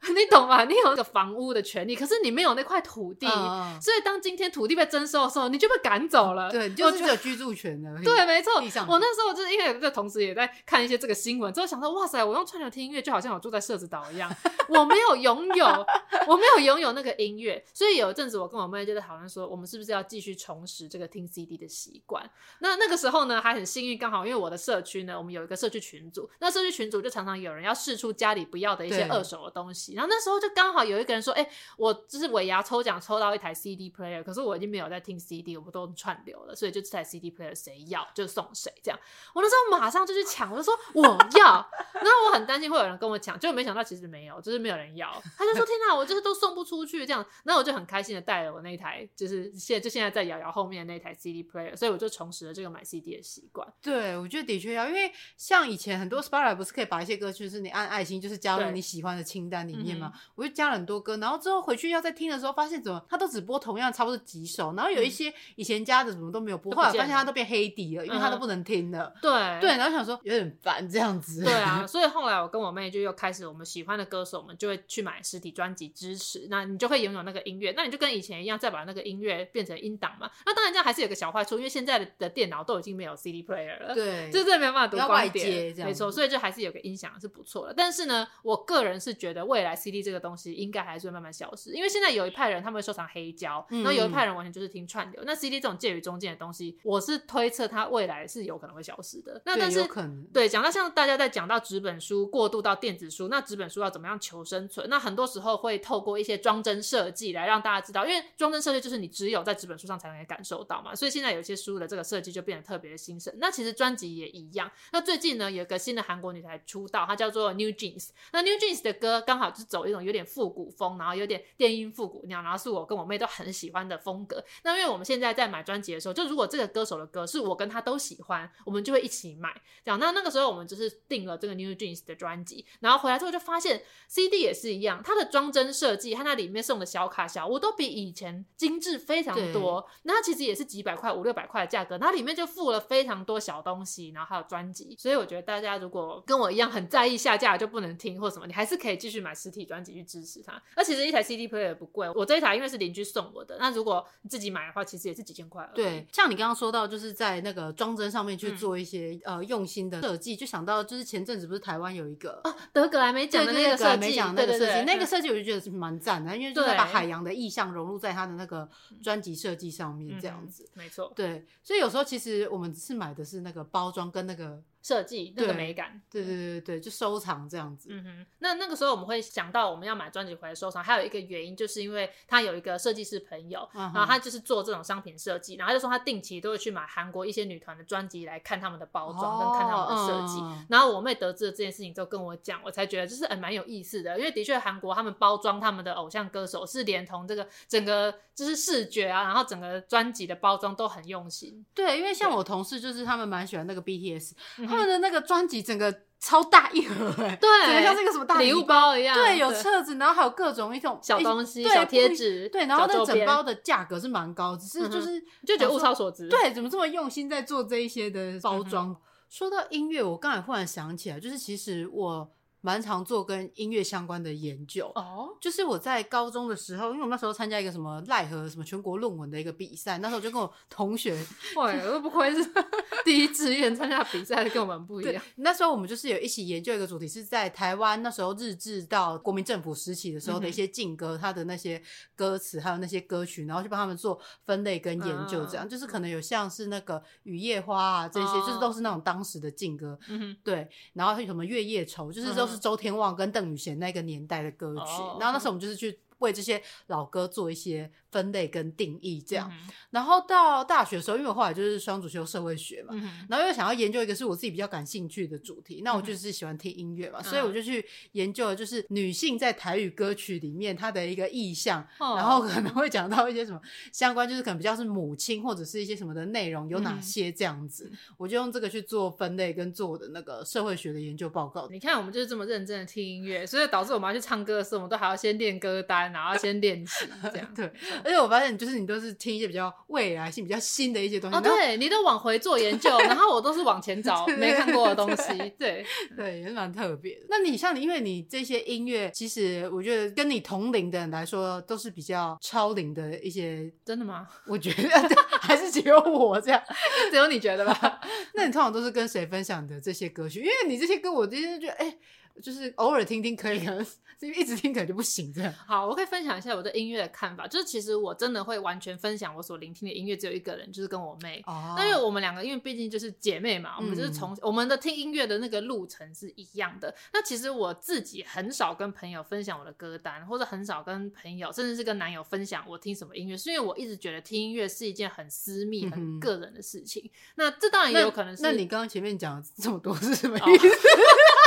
Speaker 1: 你懂吗？你有那个房屋的权利，可是你没有那块土地，嗯、所以当今天土地被征收的时候，你就被赶走了。
Speaker 2: 对，就是有居住权的。
Speaker 1: 对，没错。我那时候就是因为这同时也在看一些这个新闻，之后想说，哇塞，我用串流听音乐就好像我住在社子岛一样，我没有拥有，我没有拥有那个音乐。所以有一阵子，我跟我妹就在讨论说，我们是不是要继续重拾这个听 CD 的习惯？那那个时候呢，还很幸运，刚好因为我的社区呢，我们有一个社区群组，那社区群组就常常有人要试出家里不要的一些二手的东西，然后那时候就刚。好有一个人说：“哎、欸，我就是尾牙抽奖抽到一台 CD player，可是我已经没有在听 CD，我都串流了，所以就这台 CD player 谁要就送谁。这样，我那时候马上就去抢，我就说我要。然后我很担心会有人跟我抢，结果没想到其实没有，就是没有人要。他就说：天哪，我就是都送不出去这样。然后我就很开心的带了我那一台，就是现就现在在瑶瑶后面的那台 CD player，所以我就重拾了这个买 CD 的习惯。
Speaker 2: 对，我觉得的确要，因为像以前很多 Spotify 不是可以把一些歌曲是你按爱心，就是加入你喜欢的清单里面嘛？嗯、我就。加了很多歌，然后之后回去要再听的时候，发现怎么他都只播同样差不多几首，然后有一些以前加的怎么都没有播，后来发现他都变黑底了，因为他都不能听了。
Speaker 1: 对
Speaker 2: 对，然后想说有点烦这样子。
Speaker 1: 对啊，所以后来我跟我妹就又开始，我们喜欢的歌手，我们就会去买实体专辑支持。那你就会拥有那个音乐，那你就跟以前一样，再把那个音乐变成音档嘛。那当然这样还是有个小坏处，因为现在的的电脑都已经没有 CD player 了，
Speaker 2: 对，
Speaker 1: 就是没办法读光碟，没错。所以就还是有个音响是不错的。但是呢，我个人是觉得未来 CD 这个东西应该还是会慢慢。消失，因为现在有一派人他们会收藏黑胶，嗯、然后有一派人完全就是听串流。那 CD 这种介于中间的东西，我是推测它未来是有可能会消失的。那但是对讲到像大家在讲到纸本书过渡到电子书，那纸本书要怎么样求生存？那很多时候会透过一些装帧设计来让大家知道，因为装帧设计就是你只有在纸本书上才能感受到嘛。所以现在有些书的这个设计就变得特别的兴盛。那其实专辑也一样。那最近呢，有一个新的韩国女才出道，她叫做 New Jeans。那 New Jeans 的歌刚好就是走一种有点复古风，然后有点电音。复古那样，然后是我跟我妹都很喜欢的风格。那因为我们现在在买专辑的时候，就如果这个歌手的歌是我跟他都喜欢，我们就会一起买。这样，那那个时候我们就是订了这个 New Jeans 的专辑，然后回来之后就发现 CD 也是一样，它的装帧设计，它那里面送的小卡小物都比以前精致非常多。那它其实也是几百块、五六百块的价格，它里面就附了非常多小东西，然后还有专辑。所以我觉得大家如果跟我一样很在意下架就不能听或什么，你还是可以继续买实体专辑去支持它。那其实一台 CD player 不贵，我这一台因为是邻居送我的，那如果你自己买的话，其实也是几千块。
Speaker 2: 对，像你刚刚说到，就是在那个装帧上面去做一些、嗯、呃用心的设计，就想到就是前阵子不是台湾有一个哦，
Speaker 1: 德格莱美奖的那个设计，
Speaker 2: 那个设计，那个设计我就觉得是蛮赞的，因为就是把海洋的意象融入在他的那个专辑设计上面，这样子，
Speaker 1: 嗯、没错。
Speaker 2: 对，所以有时候其实我们是买的是那个包装跟那个。
Speaker 1: 设计那个美感，
Speaker 2: 对对对对，就收藏这样子。
Speaker 1: 嗯哼，那那个时候我们会想到我们要买专辑回来收藏，还有一个原因就是因为他有一个设计师朋友，嗯、然后他就是做这种商品设计，然后他就说他定期都会去买韩国一些女团的专辑来看他们的包装跟看他们的设计。哦嗯、然后我妹得知了这件事情之后跟我讲，我才觉得就是蛮、欸、有意思的，因为的确韩国他们包装他们的偶像歌手是连同这个整个就是视觉啊，然后整个专辑的包装都很用心。
Speaker 2: 对，因为像我同事就是他们蛮喜欢那个 BTS，他们的那个专辑。整个超大一盒，欸，对，整个像是一个什么大
Speaker 1: 礼物包一样。
Speaker 2: 对，有册子，然后还有各种一种
Speaker 1: 小东西、小贴纸。
Speaker 2: 对，然后那整包的价格是蛮高，只是就是
Speaker 1: 就觉得物超所值。
Speaker 2: 对，怎么这么用心在做这一些的包装？说到音乐，我刚才忽然想起来，就是其实我。蛮常做跟音乐相关的研究哦，就是我在高中的时候，因为我那时候参加一个什么奈何什么全国论文的一个比赛，那时候就跟我同学，
Speaker 1: 哇，我都不愧是 第一志愿参加比赛的，跟我们不一样。
Speaker 2: 那时候我们就是有一起研究一个主题，是在台湾那时候日治到国民政府时期的时候的一些禁歌，它的那些歌词还有那些歌曲，然后去帮他们做分类跟研究，这样、嗯、就是可能有像是那个雨夜花啊这些，哦、就是都是那种当时的禁歌，嗯哼，对，然后还有什么月夜愁，就是说。是周天旺跟邓雨贤那个年代的歌曲，oh, 然后那时候我们就是去为这些老歌做一些分类跟定义，这样。嗯、然后到大学的时候，因为我后来就是双主修社会学嘛，嗯、然后又想要研究一个是我自己比较感兴趣的主题，那我就是喜欢听音乐嘛，嗯、所以我就去研究，就是女性在台语歌曲里面她的一个意象，嗯、然后可能会讲到一些什么相关，就是可能比较是母亲或者是一些什么的内容有哪些这样子，嗯、我就用这个去做分类跟做我的那个社会学的研究报告。
Speaker 1: 你看，我们就是这么认真的听音乐，所以导致我们要去唱歌的时候，我们都还要先练歌单，然后先练习这样。
Speaker 2: 对，而且我发现就是你都是听一些比较未来性、比较新的一些东西。
Speaker 1: 哦，对，你都往回做研究，然后我都是往前找 没看过的东西。对
Speaker 2: 对，也是蛮特别的。那你像你，因为你这些音乐，其实我觉得跟你同龄的人来说，都是比较超龄的一些。
Speaker 1: 真的吗？
Speaker 2: 我觉得 还是只有我这样，
Speaker 1: 只有你觉得吧？
Speaker 2: 那你通常都是跟谁分享的这些歌曲？因为你这些歌，我今天就觉得，哎。就是偶尔听听可以，可能因为一直听可能就不行这样。
Speaker 1: 好，我可以分享一下我对音乐的看法。就是其实我真的会完全分享我所聆听的音乐，只有一个人，就是跟我妹。哦。那因为我们两个，因为毕竟就是姐妹嘛，我们就是从、嗯、我们的听音乐的那个路程是一样的。那其实我自己很少跟朋友分享我的歌单，或者很少跟朋友，甚至是跟男友分享我听什么音乐，是因为我一直觉得听音乐是一件很私密、很个人的事情。嗯、那这当然也有可能是。
Speaker 2: 那，那你刚刚前面讲这么多是什么意思？哦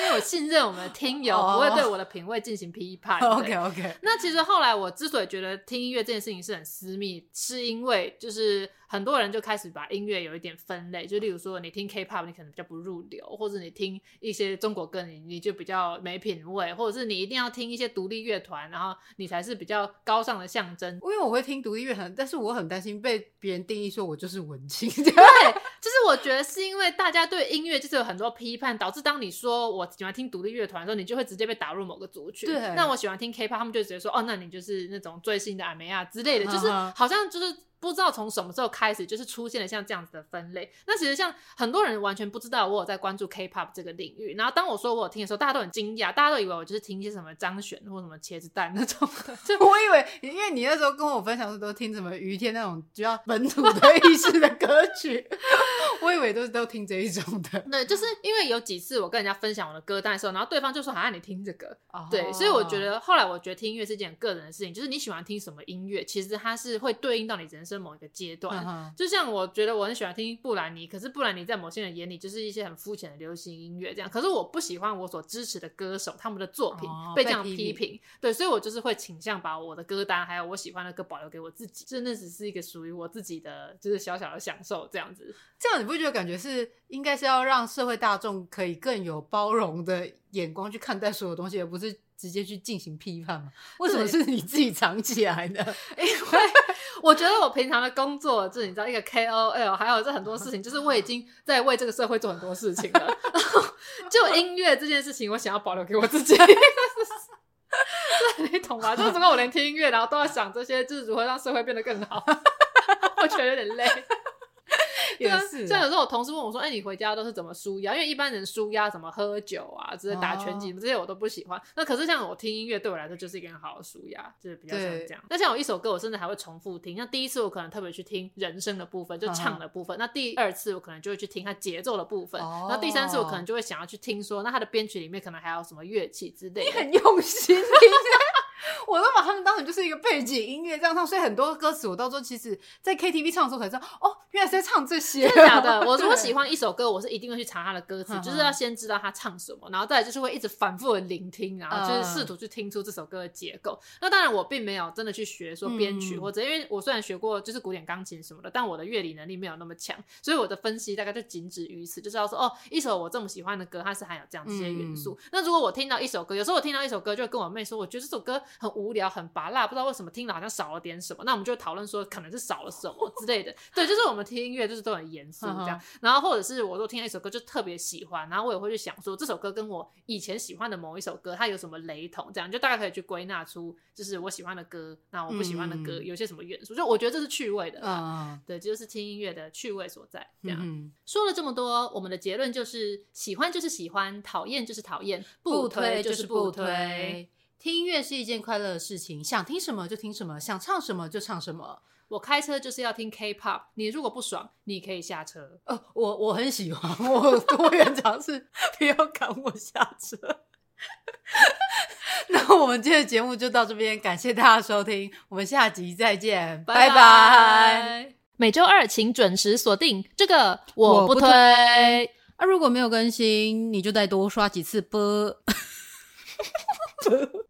Speaker 1: 因为我信任我们的听友不会对我的品味进行批判。Oh, OK OK。那其实后来我之所以觉得听音乐这件事情是很私密，是因为就是。很多人就开始把音乐有一点分类，就例如说你听 K-pop，你可能比较不入流，或者你听一些中国歌，你你就比较没品味，或者是你一定要听一些独立乐团，然后你才是比较高尚的象征。
Speaker 2: 因为我会听独立乐团，但是我很担心被别人定义说我就是文青。
Speaker 1: 对，就是我觉得是因为大家对音乐就是有很多批判，导致当你说我喜欢听独立乐团的时候，你就会直接被打入某个族群。对，那我喜欢听 K-pop，他们就直接说哦，那你就是那种最新的阿梅亚之类的，就是好像就是。不知道从什么时候开始，就是出现了像这样子的分类。那其实像很多人完全不知道我有在关注 K-pop 这个领域。然后当我说我有听的时候，大家都很惊讶，大家都以为我就是听一些什么张悬或什么茄子蛋那种的。
Speaker 2: 就我以为，因为你那时候跟我分享的时候都听什么于天那种比较本土的意识的歌曲，我以为都是都听这一种的。
Speaker 1: 对，就是因为有几次我跟人家分享我的歌单的时候，然后对方就说：“好像你听这个。” Oh. 对，所以我觉得后来我觉得听音乐是一件个人的事情，就是你喜欢听什么音乐，其实它是会对应到你人生某一个阶段。就像我觉得我很喜欢听布兰妮，可是布兰妮在某些人眼里就是一些很肤浅的流行音乐这样。可是我不喜欢我所支持的歌手他们的作品被这样批评，对，所以我就是会倾向把我的歌单还有我喜欢的歌保留给我自己，就那只是一个属于我自己的，就是小小的享受这样子。
Speaker 2: 这样你不会觉得感觉是应该是要让社会大众可以更有包容的眼光去看待所有东西，而不是直接去进行批判吗？为什么是你自己藏起来的？
Speaker 1: 因为我觉得我平常的工作，就是你知道一个 KOL，还有这很多事情，就是我已经在为这个社会做很多事情了。就音乐这件事情，我想要保留给我自己。对，你懂吧？就是如果我连听音乐，然后都要想这些，就是如何让社会变得更好，我觉得有点累。也是，像有时候我同事问我说：“哎、欸，你回家都是怎么舒压？因为一般人舒压什么喝酒啊，之类打拳击这些我都不喜欢。那可是像我听音乐，对我来说就是一个很好的舒压，就是比较像这样。那像我一首歌，我甚至还会重复听。像第一次我可能特别去听人声的部分，就唱的部分。那第二次我可能就会去听它节奏的部分。那第三次我可能就会想要去听说，那它的编曲里面可能还有什么乐器之类的。
Speaker 2: 你很用心。我都把他们当成就是一个背景音乐这样唱，所以很多歌词我到时候其实，在 KTV 唱的时候才知道，哦，原来是在唱这些。
Speaker 1: 真的假的？我如果喜欢一首歌，我是一定会去查他的歌词，就是要先知道他唱什么，然后再来就是会一直反复的聆听，然后就是试图去听出这首歌的结构。那当然，我并没有真的去学说编曲或者，因为我虽然学过就是古典钢琴什么的，但我的乐理能力没有那么强，所以我的分析大概就仅止于此，就知道说，哦，一首我这么喜欢的歌，它是含有这样这些元素。那如果我听到一首歌，有时候我听到一首歌，就会跟我妹说，我觉得这首歌很无聊，很拔辣。不知道为什么听了好像少了点什么，那我们就讨论说可能是少了什么之类的。对，就是我们听音乐就是都很严肃这样。然后或者是我都听了一首歌就特别喜欢，然后我也会去想说这首歌跟我以前喜欢的某一首歌它有什么雷同，这样就大概可以去归纳出就是我喜欢的歌，那我不喜欢的歌有些什么元素。就我觉得这是趣味的，嗯，对，就是听音乐的趣味所在。这样说了这么多，我们的结论就是喜欢就是喜欢，讨厌就是讨厌，不推就是不推。
Speaker 2: 听音乐是一件快乐的事情，想听什么就听什么，想唱什么就唱什么。
Speaker 1: 我开车就是要听 K-pop，你如果不爽，你可以下车。
Speaker 2: 呃，我我很喜欢，我多元尝试，不要赶我下车。那我们今天的节目就到这边，感谢大家收听，我们下集再见，拜拜。
Speaker 1: 每周二请准时锁定这个，我不推。
Speaker 2: 啊，如果没有更新，你就再多刷几次播。